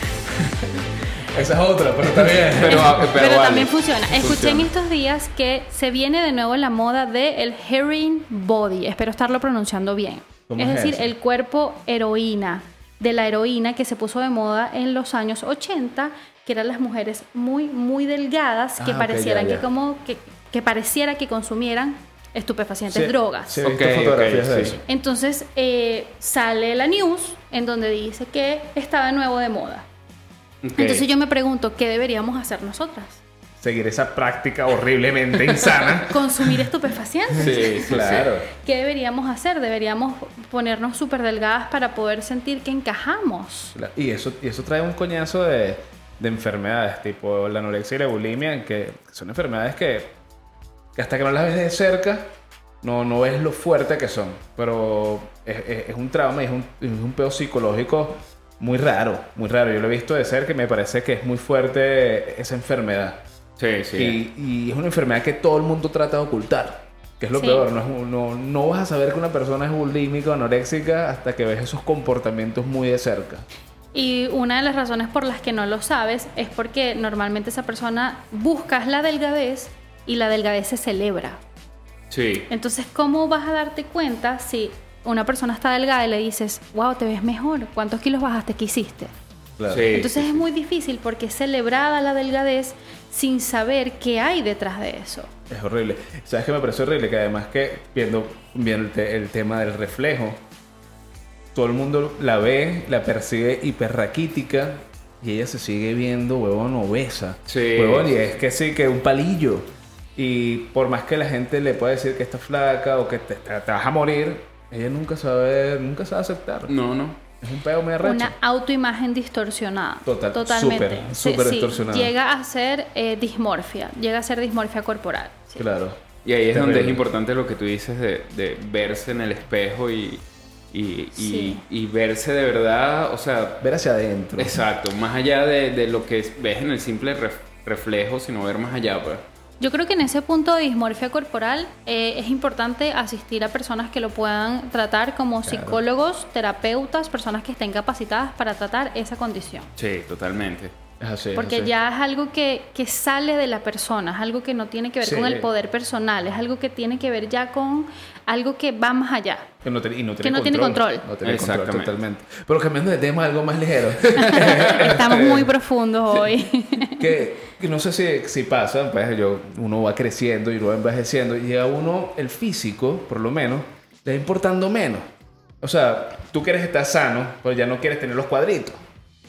Esa es otra, pero está bien. Pero, ah, pero Pero vale. también funciona. Escuché en estos días que se viene de nuevo la moda del herring body. Espero estarlo pronunciando bien. ¿Cómo Es es decir, eso? el cuerpo heroína de la heroína que se puso de moda en los años 80, que eran las mujeres muy, muy delgadas que Ah, ok, parecieran ya, ya. que como que, que pareciera que consumieran estupefacientes, Sí, drogas. Sí, he visto Ok, fotografías ok, de sí. eso. Entonces eh, sale la news en donde dice que está de nuevo de moda. Ok. Entonces yo me pregunto, ¿qué deberíamos hacer nosotras? Seguir esa práctica horriblemente insana. consumir estupefacientes. Sí, claro. ¿Qué deberíamos hacer? Deberíamos ponernos súper delgadas para poder sentir que encajamos. Y eso, y eso trae un coñazo de, de enfermedades, tipo la anorexia y la bulimia, que son enfermedades que, que hasta que no las ves de cerca, no, no ves lo fuerte que son. Pero es, es- es un trauma y es un, es un pedo psicológico muy raro, muy raro. Yo lo he visto de cerca y me parece que es muy fuerte esa enfermedad. Sí, sí. Y, y es una enfermedad que todo el mundo trata de ocultar. Que es lo Sí. peor. No, no, no vas a saber que una persona es bulímica o anoréxica hasta que ves esos comportamientos muy de cerca. Y una de las razones por las que no lo sabes es porque normalmente esa persona buscas la delgadez y la delgadez se celebra. Sí. Entonces, ¿cómo vas a darte cuenta si una persona está delgada y le dices, wow, te ves mejor? ¿Cuántos kilos bajaste? ¿Qué hiciste? Claro. Sí. Entonces es muy difícil porque es celebrada la delgadez sin saber qué hay detrás de eso. Es horrible. ¿Sabes qué me parece horrible? Que además que viendo, viendo el, te- el tema del reflejo, todo el mundo la ve, la percibe hiperraquítica y ella se sigue viendo, huevón, obesa. Sí. Huevón, y es que sí, que un palillo. Y por más que la gente le pueda decir que está flaca o que te, te- te vas a morir, ella nunca sabe, nunca sabe aceptar. No, no. Es un pedo muy arrecho. Una autoimagen distorsionada. Total, Totalmente. súper, Sí, súper sí, distorsionada. Llega a ser eh, dismorfia. Llega a ser dismorfia corporal. sí. Claro. Y ahí es donde es importante lo que tú dices de, de verse en el espejo y, y, y- Sí. y verse de verdad, o sea, Ver hacia adentro. exacto, más allá de, de lo que ves en el simple ref- reflejo, sino ver más allá, pues. Yo creo que en ese punto de dismorfia corporal eh, es importante asistir a personas que lo puedan tratar como psicólogos, terapeutas, personas que estén capacitadas para tratar esa condición. Sí, totalmente. Así. Porque así. ya es algo que, que sale de la persona, es algo que no tiene que ver Sí. con el poder personal, es algo que tiene que ver ya con algo que va más allá. Que no, tiene- y no tiene Que no tiene control. No tiene control Exactamente. totalmente. Pero cambiando de tema, algo más ligero. Estamos muy profundos hoy. que, que no sé si, si pasa, pues yo, uno va creciendo y uno va envejeciendo y a uno el físico, por lo menos, le va importando menos. O sea, tú quieres estar sano, pues ya no quieres tener los cuadritos.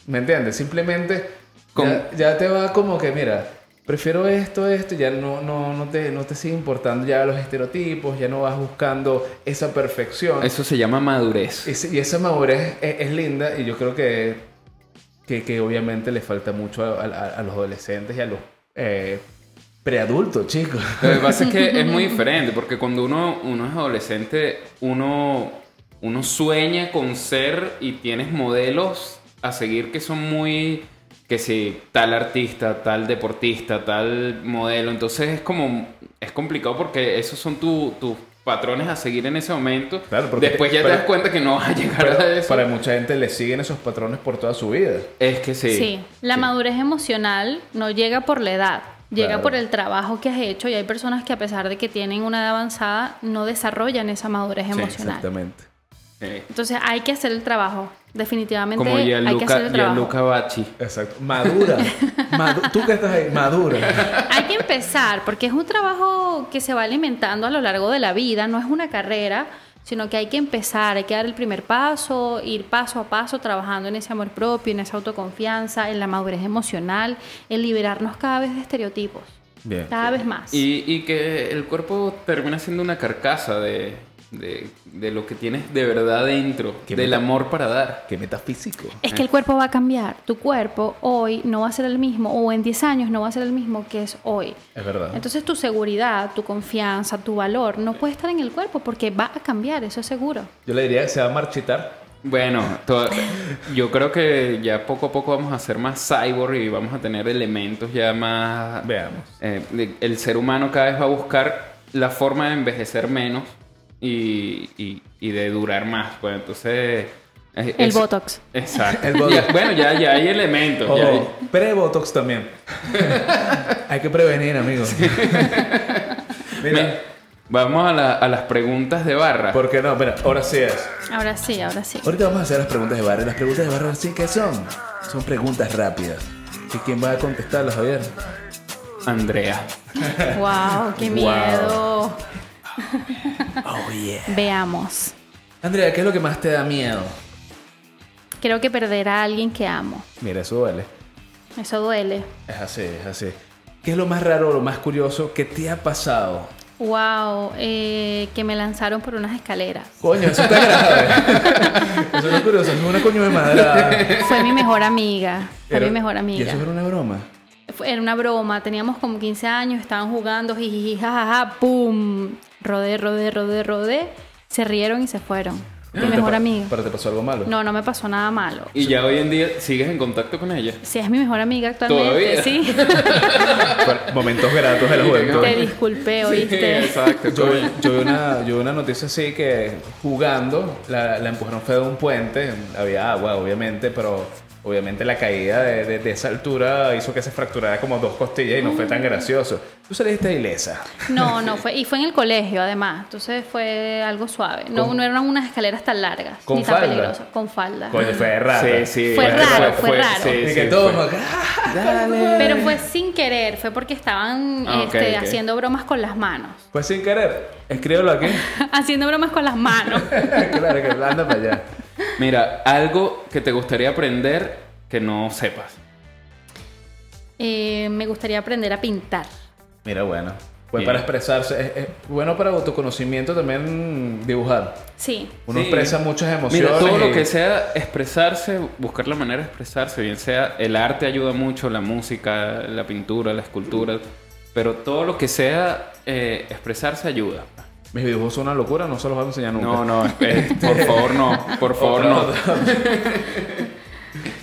¿Me entiendes? Simplemente Con- ya, ya te va como que, mira, prefiero esto, esto, ya no, no, no, te, no te sigue importando ya los estereotipos, ya no vas buscando esa perfección. Eso se llama madurez. Y, esa madurez es, es linda y yo creo que, que, que obviamente le falta mucho a, a- a los adolescentes y a los eh, preadultos, chicos. Lo que pasa es que es muy diferente, porque cuando uno, uno es adolescente, uno, uno sueña con ser y tienes modelos a seguir que son muy, que si tal artista, tal deportista, tal modelo, entonces es como, es complicado porque esos son tu- tus patrones a seguir en ese momento. Claro, porque- Después ya pero- te das cuenta que no vas a llegar Pero a eso. para mucha gente le siguen esos patrones por toda su vida. Es que sí. Sí, la Sí. madurez emocional no llega por la edad, llega Claro. por el trabajo que has hecho y hay personas que a pesar de que tienen una edad avanzada no desarrollan esa madurez Sí, emocional. Exactamente. Sí. Entonces hay que hacer el trabajo, definitivamente Como hay que hacer el trabajo. Bacci. Exacto. Madura. Madu- Tú que estás ahí, madura. Hay que empezar porque es un trabajo que se va alimentando a lo largo de la vida, no es una carrera, sino que hay que empezar, hay que dar el primer paso, ir paso a paso trabajando en ese amor propio, en esa autoconfianza, en la madurez emocional, en liberarnos cada vez de estereotipos, Bien. cada vez más. Y, y que el cuerpo termina siendo una carcasa de, de, de lo que tienes de verdad dentro, Qué del amor para dar. Qué metafísico. Es que el cuerpo va a cambiar. Tu cuerpo hoy no va a ser el mismo, o en 10 años no va a ser el mismo que es hoy. Es verdad. Entonces tu seguridad, tu confianza, tu valor no puede estar en el cuerpo porque va a cambiar, eso es seguro. Yo le diría que se va a marchitar Bueno, to- yo creo que ya poco a poco vamos a ser más cyborg y vamos a tener elementos ya más... Veamos. eh, el ser humano cada vez va a buscar la forma de envejecer menos y, y- y de durar más. Pues entonces... es- El es- Botox. Exacto. El Botox. Ya- bueno, ya, ya hay elementos. ya hay- pre-botox también. Hay que prevenir, amigos. Me- Mira, vamos a, la- a las preguntas de barra. ¿por qué no? Mira, ahora sí es. Ahora sí, ahora sí. Ahorita vamos a hacer las preguntas de barra. Las preguntas de barra, ¿sí qué son? Son preguntas rápidas. ¿Y quién va a contestarlas, Javier? Andrea. Wow, qué Wow. Oh, yeah. Veamos. Andrea, ¿qué es lo que más te da miedo? Creo que perder a alguien que amo. Mira, eso duele. Eso duele. Es así, es así. ¿Qué es lo más raro lo más curioso que te ha pasado? Wow, eh, que me lanzaron por unas escaleras. Coño, eso está grave. eso no es curioso, es una coño de madrada. Fue mi mejor amiga. Fue mi mejor ¿Y amiga. eso era una broma? Fue- Era una broma. Teníamos como 15 años, estaban jugando, jiji, jajaja, pum. Rodé, rodé, rodé, rodé. Se rieron y se fueron. Mi ¿Te mejor amiga. ¿Pero te pasó algo malo? No, no me pasó nada malo. Y ya hoy en día sigues en contacto con ella. Si es mi mejor amiga actualmente, ¿Todavía? sí. Momentos gratos de la juventud. Te disculpé, ¿oíste? exacto. Yo, yo vi una, yo vi una noticia así que jugando la, la empujaron fue de un puente, había agua obviamente, pero obviamente la caída de, de- de esa altura hizo que se fracturara como dos costillas y no fue tan gracioso. Tú saliste ilesa. No, no fue. Y fue en el colegio, además. Entonces fue algo suave. No, ¿Con- no eran unas escaleras tan largas. ¿Con ni tan falda? peligrosas. Con falda. Coño, fue raro. Sí, sí. Fue raro, fue raro. sí, sí, que fue. todo, ¡ah! dale. Pero fue sin querer. Fue porque estaban Ah, este, haciendo bromas con las manos. Fue sin querer. Escríbelo aquí. haciendo bromas con las manos. claro que anda para allá. Mira, algo que te gustaría aprender que no sepas. Eh, me gustaría aprender a pintar. Mira, bueno. Bueno Bien. para expresarse. Es, es bueno para autoconocimiento también dibujar. Sí. Uno Sí. expresa muchas emociones. Mira, todo lo que sea expresarse, buscar la manera de expresarse, bien sea el arte ayuda mucho, la música, la pintura, la escultura, pero todo lo que sea eh, expresarse ayuda. Mis dibujos son una locura, no se los voy a enseñar nunca. No, no, eh, por favor no, por favor no.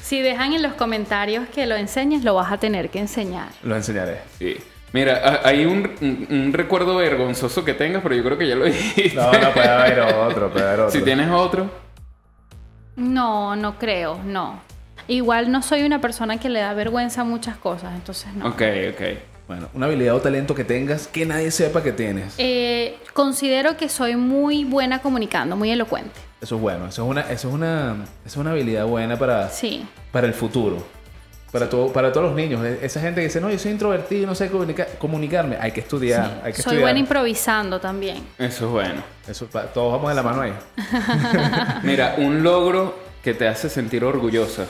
Si dejan en los comentarios que lo enseñes, lo vas a tener que enseñar. Lo enseñaré. Sí. Mira, ha- hay un, un- un recuerdo vergonzoso que tengas, pero yo creo que ya lo dijiste. No, no, puede haber otro, puede haber otro. Si tienes otro, No, no creo, no. Igual no soy una persona que le da vergüenza a muchas cosas, entonces no. ok, ok. Bueno, una habilidad o talento que tengas que nadie sepa que tienes. Eh, considero que soy muy buena comunicando, muy elocuente. Eso es bueno. Eso es una, eso es una, eso es una habilidad buena para, Sí. para el futuro. Para, todo, para todos los niños. E- Esa gente que dice, no, yo soy introvertido, no sé comunica- comunicarme. Hay que estudiar. Hay que Soy estudiar. buena improvisando también. Eso es bueno. Eso, pa- todos vamos de la mano ahí. Mira, un logro que te hace sentir orgullosa.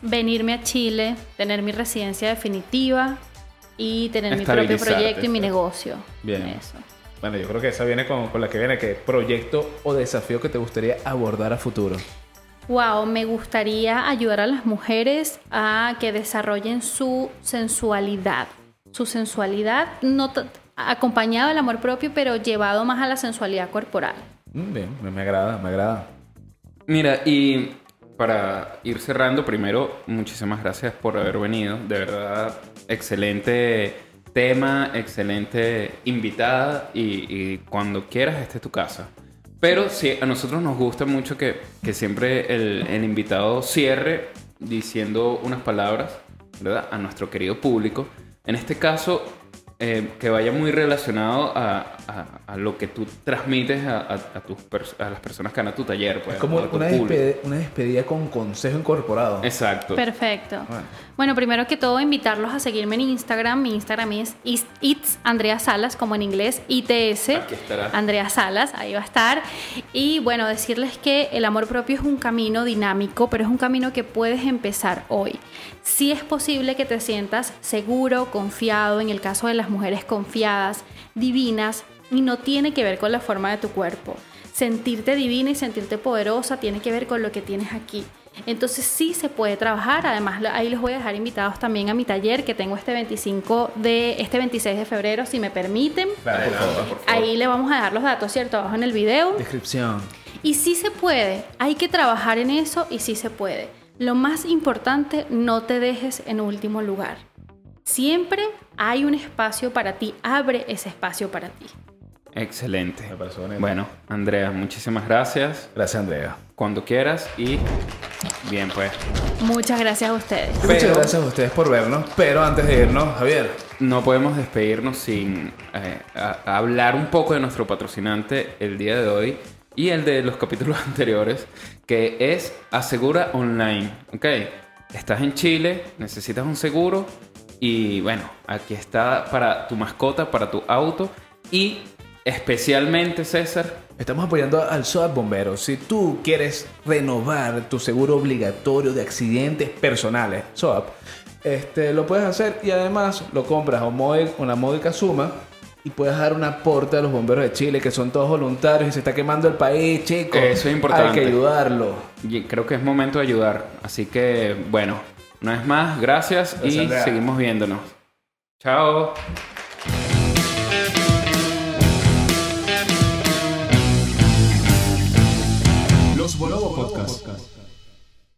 Venirme a Chile, tener mi residencia definitiva y tener mi propio proyecto y mi negocio. Bien. Eso. Bueno, yo creo que esa viene con, con la que viene, que proyecto o desafío que te gustaría abordar a futuro. Wow, me gustaría ayudar a las mujeres a que desarrollen su sensualidad. Su sensualidad no acompañado del amor propio, pero llevado más a la sensualidad corporal. Mm, Bien, me agrada, me agrada. Mira, y para ir cerrando, primero, muchísimas gracias por haber venido. De verdad, excelente tema, excelente invitada y, cuando quieras, esta es tu casa. Pero sí, a nosotros nos gusta mucho que, que siempre el, el invitado cierre diciendo unas palabras, ¿verdad? A nuestro querido público. En este caso, eh, que vaya muy relacionado a, a- a lo que tú transmites a, a- a tus a las personas que van a tu taller. Pues, Es como una despedida, una despedida con consejo incorporado. Exacto. Perfecto. Bueno. Bueno, primero que todo, invitarlos a seguirme en Instagram. Mi Instagram es It's Andrea Salas, como en inglés, ITS. Aquí estará. Andrea Salas, ahí va a estar. Y bueno, decirles que el amor propio es un camino dinámico, pero es un camino que puedes empezar hoy. Sí es posible que te sientas seguro, confiado, en el caso de las mujeres confiadas, divinas, y no tiene que ver con la forma de tu cuerpo. Sentirte divina y sentirte poderosa tiene que ver con lo que tienes aquí. Entonces sí se puede trabajar, además ahí los voy a dejar invitados también a mi taller que tengo este 25 de este 26 de febrero si me permiten. Claro, por favor. Ahí le vamos a dejar los datos, ¿cierto? Abajo en el video. Descripción. Y sí se puede, hay que trabajar en eso y sí se puede. Lo más importante, no te dejes en último lugar. Siempre hay un espacio para ti, abre ese espacio para ti. Excelente. Me pareció bonito. Bueno, Andrea, muchísimas gracias. Gracias, Andrea. Cuando quieras y bien pues. Muchas gracias a ustedes. Muchas gracias a ustedes por vernos. Pero antes de irnos, Javier, No podemos despedirnos sin eh, a- a hablar un poco de nuestro patrocinante el día de hoy y el de los capítulos anteriores, que es Asegura Online. ¿Ok? Estás en Chile, necesitas un seguro y bueno, aquí está para tu mascota, para tu auto y especialmente César. Estamos apoyando al SOAT Bomberos. Si tú quieres renovar tu seguro obligatorio de accidentes personales, SOAP, este, lo puedes hacer y además lo compras a una módica suma y puedes dar un aporte a los bomberos de Chile, que son todos voluntarios y se está quemando el país, chicos. Eso es importante. Hay que ayudarlo. Y creo que es momento de ayudar. Así que bueno, una vez más, gracias, Gracias, y Andrea. seguimos viéndonos. Chao. Podcast.